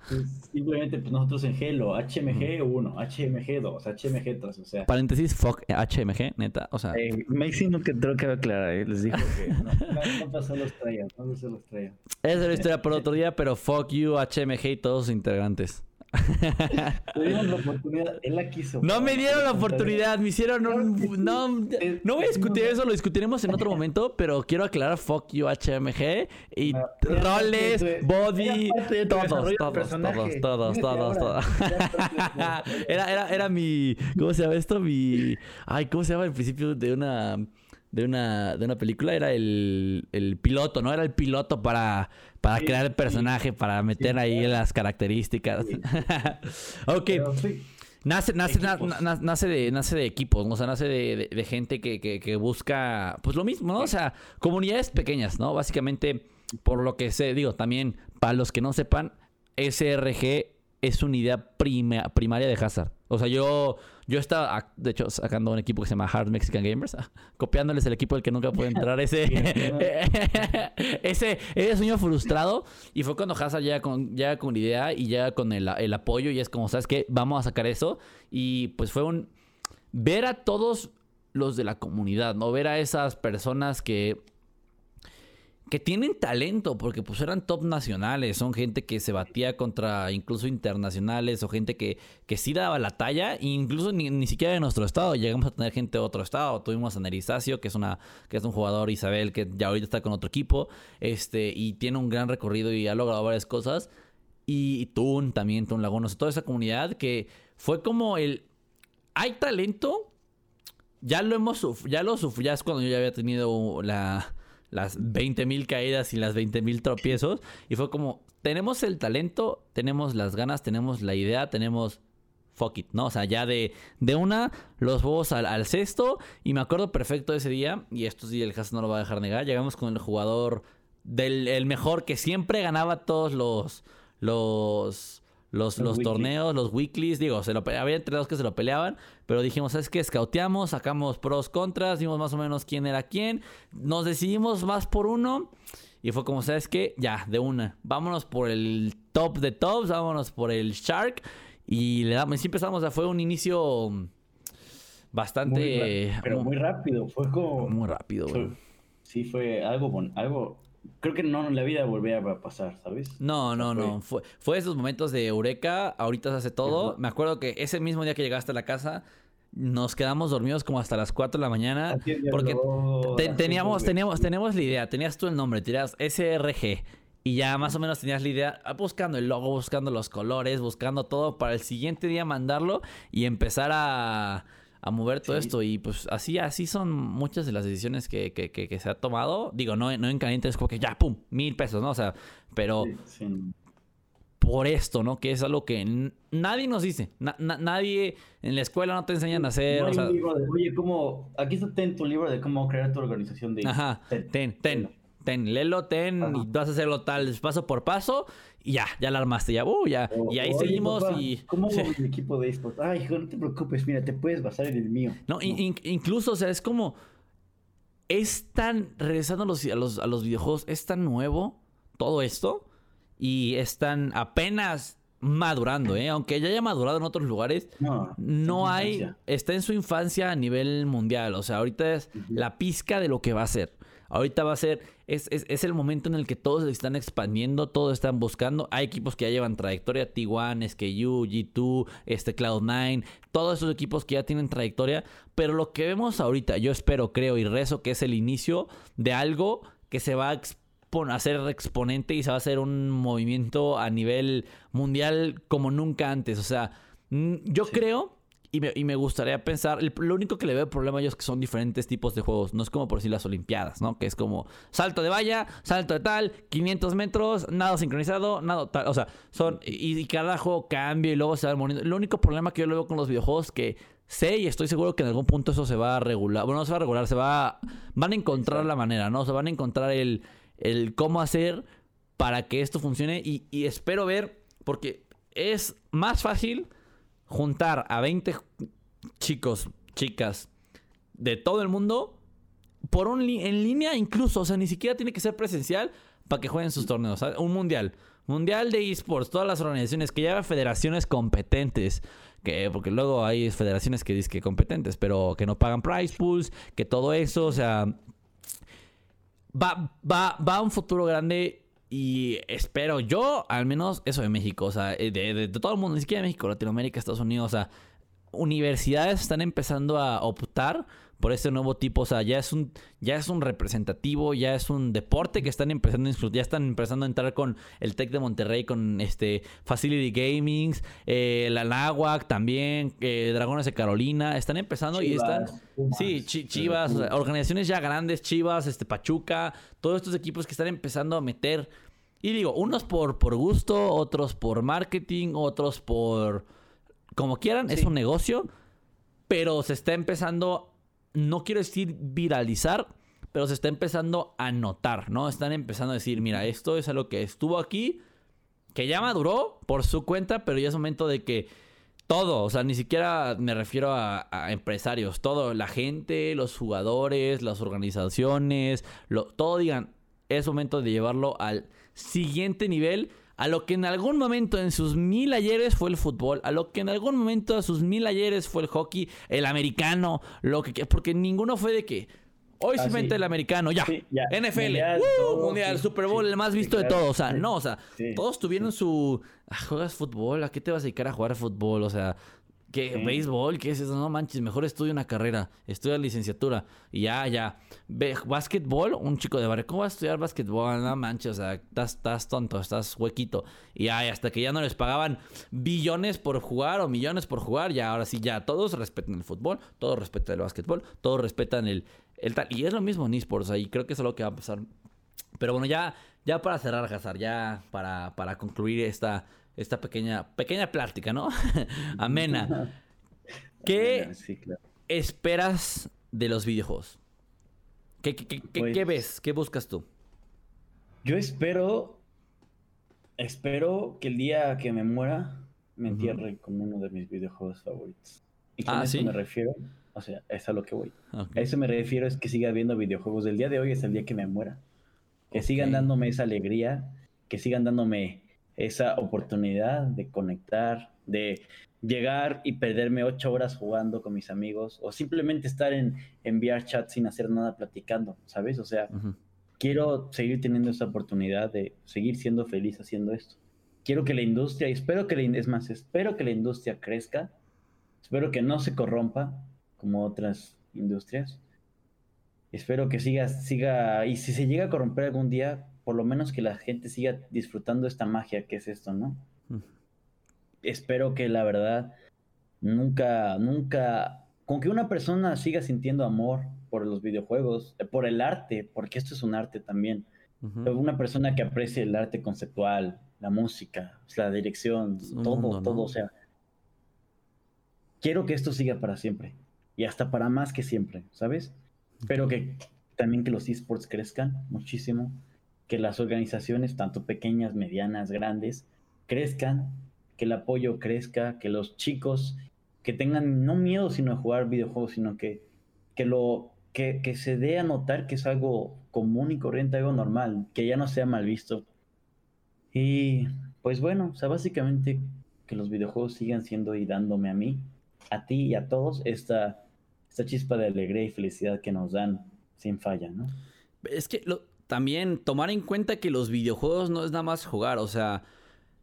simplemente pues nosotros en Halo, HMG 1, HMG 2, HMG 3, o sea. Paréntesis, fuck HMG, neta, o sea. Eh, Maxi no que creo que aclarar, ¿eh? les dijo que no, no, pasó los traían, no pasó los traían. Esa es la historia por otro día, pero fuck you, HMG y todos sus integrantes. Le dieron la oportunidad, él la quiso. No me dieron la oportunidad, me hicieron un. No, no voy a discutir eso, lo discutiremos en otro momento, pero quiero aclarar: fuck you, HMG y roles, body, todos, todos, todos, todos, todos, todos. Era, era, era mi. ¿Cómo se llama esto? Mi. Ay, ¿cómo se llama el principio de una de una, de una película era el, el piloto, ¿no? Era el piloto para, para crear el personaje, para meter ahí las características. ok. Nace, nace, nace, de, nace de equipos, ¿no? o sea, nace de, de, gente que, que, que, busca, pues lo mismo, ¿no? O sea, comunidades pequeñas, ¿no? Básicamente, por lo que sé, digo, también, para los que no sepan, SRG es una idea primaria de Hazard. O sea, yo, yo estaba, de hecho, sacando un equipo que se llama Hard Mexican Gamers, copiándoles el equipo del que nunca puede entrar, ese, ese, ese sueño frustrado. Y fue cuando Hazard llega con, llega con idea y llega con el, el apoyo y es como, ¿sabes qué? Vamos a sacar eso. Y pues fue un... Ver a todos los de la comunidad, ¿no? Ver a esas personas que que tienen talento, porque pues eran top nacionales, son gente que se batía contra incluso internacionales o gente que, que sí daba la talla, incluso ni, siquiera de nuestro estado, llegamos a tener gente de otro estado, tuvimos a Nerizacio, que es una, que es un jugador Isabel que ya ahorita está con otro equipo, este, y tiene un gran recorrido y ha logrado varias cosas, y, Tun también, Tun Lagonos, toda esa comunidad que fue como el, hay talento, ya lo hemos, ya lo sufrí, ya es cuando yo ya había tenido la las 20.000 caídas y las 20.000 tropiezos. Y fue como, tenemos el talento, tenemos las ganas, tenemos la idea, tenemos fuck it, ¿no? O sea, ya de, de una, los huevos al, cesto. Y me acuerdo perfecto ese día, y esto sí el Haas no lo va a dejar negar. Llegamos con el jugador del el mejor que siempre ganaba todos los. los los, los, torneos, los weeklies, digo, se lo, había entrenados que se lo peleaban, pero dijimos, ¿sabes qué? Scouteamos, sacamos pros, contras, vimos más o menos quién era quién, nos decidimos más por uno y fue como, ¿sabes qué? Ya, de una, vámonos por el top de tops, vámonos por el Shark y le damos, y empezamos, fue un inicio bastante... pero muy rápido, fue como... Muy rápido, güey. Sí, fue algo, algo creo que no la vida volvía a pasar, ¿sabes? No, no, no. Fue, fue esos momentos de Eureka, ahorita se hace todo. Me acuerdo que ese mismo día que llegaste a la casa, nos quedamos dormidos como hasta las 4 de la mañana. Porque teníamos, teníamos, teníamos la idea, tenías tú el nombre, tiras SRG. Y ya más o menos tenías la idea, ah, buscando el logo, buscando los colores, buscando todo para el siguiente día mandarlo y empezar a a mover todo esto. Y pues así, así son muchas de las decisiones que, que, que, se ha tomado. Digo, no, no en caliente es como que ya, pum, mil pesos, ¿no? O sea, pero por esto, ¿no? Que es algo que nadie nos dice. nadie en la escuela no te enseñan a hacer. oye, ¿cómo? Aquí está ten tu libro de cómo crear tu organización de. Ajá, ten, ten. ten, léelo, ten, y vas a hacerlo tal paso por paso, y ya, ya la armaste, ya, uh, ya. y ahí seguimos y... ¿Cómo sí. el equipo de esports? Ay, hijo, no te preocupes, mira, te puedes basar en el mío. No, incluso, o sea, es como... Es tan, regresando a los, a los, a los videojuegos, es tan nuevo todo esto y están apenas madurando, ¿eh? Aunque ya haya madurado en otros lugares, no, no hay, está en su infancia a nivel mundial, o sea, ahorita es la pizca de lo que va a ser. Ahorita va a ser, es, es, el momento en el que todos se están expandiendo, todos están buscando. Hay equipos que ya llevan trayectoria, T1, SKU, G2, este Cloud9, todos esos equipos que ya tienen trayectoria. Pero lo que vemos ahorita, yo espero, creo y rezo que es el inicio de algo que se va a hacer exponente y se va a hacer un movimiento a nivel mundial como nunca antes. O sea, yo creo y me, y me gustaría pensar, lo único que le veo problema yo es que son diferentes tipos de juegos, no es como por decir las Olimpiadas, ¿no? Que es como salto de valla, salto de tal, 500 metros, nada sincronizado, nada tal, o sea, son, y, cada juego cambia y luego se va moviendo. Lo único problema que yo le veo con los videojuegos es que sé y estoy seguro que en algún punto eso se va a regular, bueno, no se va a regular, se va, van a encontrar la manera, ¿no? Se van a encontrar el, el cómo hacer para que esto funcione y, y espero ver, porque es más fácil juntar a 20 chicos, chicas de todo el mundo por un en línea incluso, o sea, ni siquiera tiene que ser presencial para que jueguen sus torneos, un mundial, mundial de esports, todas las organizaciones que llevan federaciones competentes, que porque luego hay federaciones que dicen que competentes, pero que no pagan prize pools, que todo eso, o sea, va va va a un futuro grande y espero yo, al menos eso de México, o sea, eh, de, todo el mundo, ni siquiera de México, Latinoamérica, Estados Unidos, o sea, universidades están empezando a optar por este nuevo tipo, o sea, ya es un ya es un representativo, ya es un deporte que están empezando a ya están empezando a entrar con el Tec de Monterrey, con este Facility Gaming, eh, la Nahuac también, eh, Dragones de Carolina, están empezando y están sí, Chivas, organizaciones ya grandes, Chivas, este Pachuca, todos estos equipos que están empezando a meter. Y digo, unos por por gusto, otros por marketing, otros por como quieran, es un negocio, pero se está empezando no quiero decir viralizar, pero se está empezando a notar, ¿no? Están empezando a decir, mira, esto es algo que estuvo aquí, que ya maduró por su cuenta, pero ya es momento de que todo, o sea, ni siquiera me refiero a, empresarios, todo, la gente, los jugadores, las organizaciones, todo digan, es momento de llevarlo al siguiente nivel, a lo que en algún momento en sus mil ayeres fue el fútbol, a lo que en algún momento a sus mil ayeres fue el hockey, el americano, lo que porque ninguno fue de que Hoy ah, se el americano, ya. NFL, mundial, Super Bowl, el más visto de todos. O sea, no, o sea, todos tuvieron su. Ah, ¿Juegas fútbol? ¿A qué te vas a dedicar a jugar fútbol? O sea, ¿qué? ¿Béisbol? ¿Qué es eso? No manches, mejor estudia una carrera, estudia licenciatura. Y ya, ya. ¿Básquetbol? Un chico de barrio, ¿cómo vas a estudiar básquetbol? No manches, o sea, estás, estás tonto, estás huequito. Y ya, hasta que ya no les pagaban billones por jugar o millones por jugar, ya, ahora sí, ya, todos respetan el fútbol, todos respetan el básquetbol, todos respetan el y es lo mismo en esports, ahí creo que eso es lo que va a pasar. Pero bueno, ya, ya para cerrar, Hazard, ya para, para concluir esta, esta pequeña, pequeña plática, ¿no? Amena. ¿Qué esperas de los videojuegos? ¿Qué, pues qué, ves? ¿Qué buscas tú? Yo espero. Espero que el día que me muera me entierre con uno de mis videojuegos favoritos. Y con ah, eso me refiero o sea, es a lo que voy. A eso me refiero, es que siga viendo videojuegos. El día de hoy es el día que me muera. Que sigan dándome esa alegría, que sigan dándome esa oportunidad de conectar, de llegar y perderme ocho horas jugando con mis amigos, o simplemente estar en enviar chat sin hacer nada platicando, ¿sabes? O sea, quiero seguir teniendo esa oportunidad de seguir siendo feliz haciendo esto. Quiero que la industria, y espero que la, es más, espero que la industria crezca, espero que no se corrompa, como otras industrias. Espero que siga, siga, y si se llega a corromper algún día, por lo menos que la gente siga disfrutando esta magia que es esto, ¿no? Espero que la verdad nunca, nunca, con que una persona siga sintiendo amor por los videojuegos, eh, por el arte, porque esto es un arte también. Una persona que aprecie el arte conceptual, la música, la dirección, todo, todo, o sea, quiero que esto siga para siempre y hasta para más que siempre, ¿sabes? Pero que también que los esports crezcan muchísimo, que las organizaciones, tanto pequeñas, medianas, grandes, crezcan, que el apoyo crezca, que los chicos que tengan no miedo sino a jugar videojuegos, sino que, que lo que, que se dé a notar que es algo común y corriente, algo normal, que ya no sea mal visto. Y pues bueno, o sea, básicamente que los videojuegos sigan siendo y dándome a mí a ti y a todos esta, esta chispa de alegría y felicidad que nos dan sin falla, ¿no? Es que también tomar en cuenta que los videojuegos no es nada más jugar, o sea,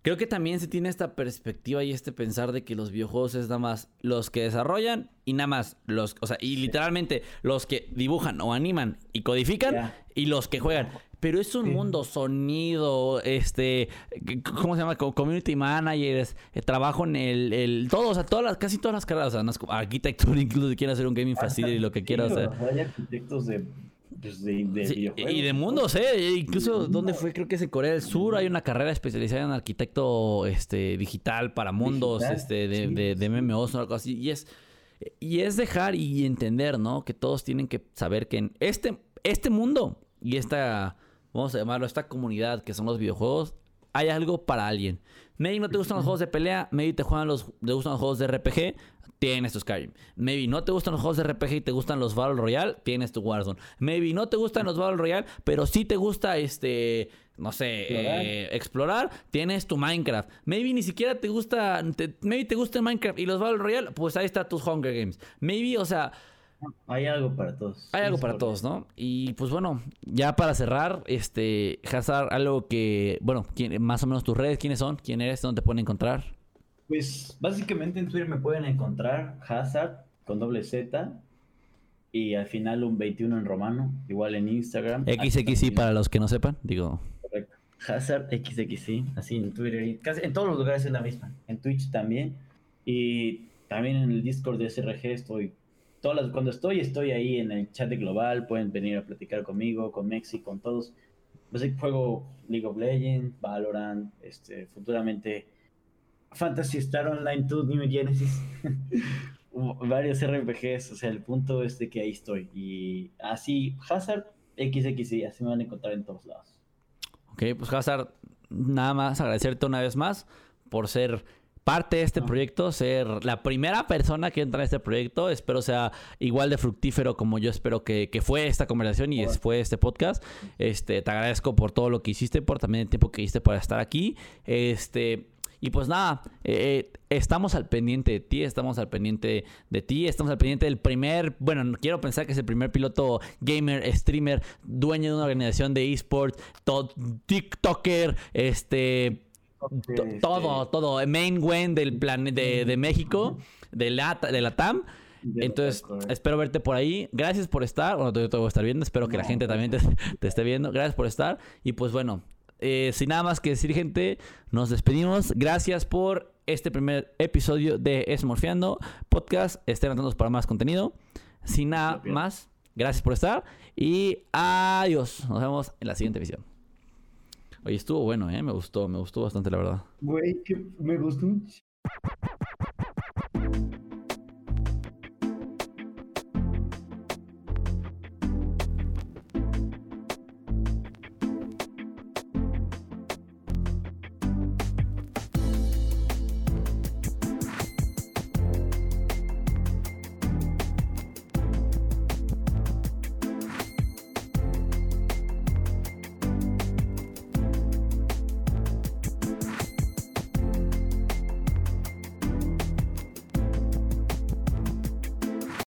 creo que también se tiene esta perspectiva y este pensar de que los videojuegos es nada más los que desarrollan y nada más los, o sea, y literalmente los que dibujan o animan y codifican y los que juegan. Pero es un mundo sonido, este, ¿cómo se llama? Community managers, eh, trabajo en el, el, todo, o sea, todas las, casi todas las carreras, o sea, arquitectura, incluso si quieres hacer un gaming facility, y lo que quieras hacer. Hay arquitectos de pues, de, y de mundos, ¿eh? Incluso, ¿dónde fue? Creo que es en Corea del Sur. Hay una carrera especializada en arquitecto este, digital para mundos, este, de, de, de, MMOs o algo así. Y es, y es dejar y entender, ¿no? Que todos tienen que saber que en este, este mundo y esta vamos a llamarlo, esta comunidad que son los videojuegos, hay algo para alguien. Maybe no te gustan los juegos de pelea, maybe te, juegan los, te gustan los juegos de RPG, tienes tu Skyrim. Maybe no te gustan los juegos de RPG y te gustan los Battle Royale, tienes tu Warzone. Maybe no te gustan los Battle Royale, pero sí te gusta este, no sé, eh, explorar, tienes tu Minecraft. Maybe ni siquiera te gusta, maybe te gusta Minecraft y los Battle Royale, pues ahí está tus Hunger Games. Maybe, o sea, hay algo para todos. Hay algo para todos, ¿no? Y pues bueno, ya para cerrar, este, Hazard, algo que, bueno, más o menos tus redes, ¿quiénes son? ¿Quién eres? ¿Dónde te pueden encontrar? Pues básicamente en Twitter me pueden encontrar Hazard con doble Z y al final un 21 en romano, igual en Instagram. XXI para los que no sepan, digo. Correcto. Hazard XXI, así en Twitter y casi en todos los lugares es la misma. En Twitch también y también en el Discord de SRG estoy todas cuando estoy, estoy ahí en el chat de global, pueden venir a platicar conmigo, con Mexi, con todos. Pues juego League of Legends, Valorant, este, futuramente Fantasy Star Online 2, New Genesis, varios RPGs, o sea, el punto es de que ahí estoy. Y así, Hazard XXI, así me van a encontrar en todos lados. Ok, pues Hazard, nada más agradecerte una vez más por ser parte de este proyecto, ser la primera persona que entra en este proyecto. Espero sea igual de fructífero como yo espero que, fue esta conversación y fue este podcast. Este, te agradezco por todo lo que hiciste, por también el tiempo que hiciste para estar aquí. Este, y pues nada, eh, estamos al pendiente de ti, estamos al pendiente de ti, estamos al pendiente del primer, bueno, quiero pensar que es el primer piloto gamer, streamer, dueño de una organización de esports, TikToker, este todo, todo. Main Gwen del plan de, de México, de la, de la TAM. Entonces, espero verte por ahí. Gracias por estar. Bueno, yo te voy a estar viendo. Espero que la gente también te, esté viendo. Gracias por estar. Y pues bueno, eh, sin nada más que decir, gente, nos despedimos. Gracias por este primer episodio de Esmorfeando Podcast. Estén atentos para más contenido. Sin nada más, gracias por estar. Y adiós. Nos vemos en la siguiente visión. Oye, estuvo bueno, ¿eh? Me gustó, me gustó bastante, la verdad. Güey, que me gustó un...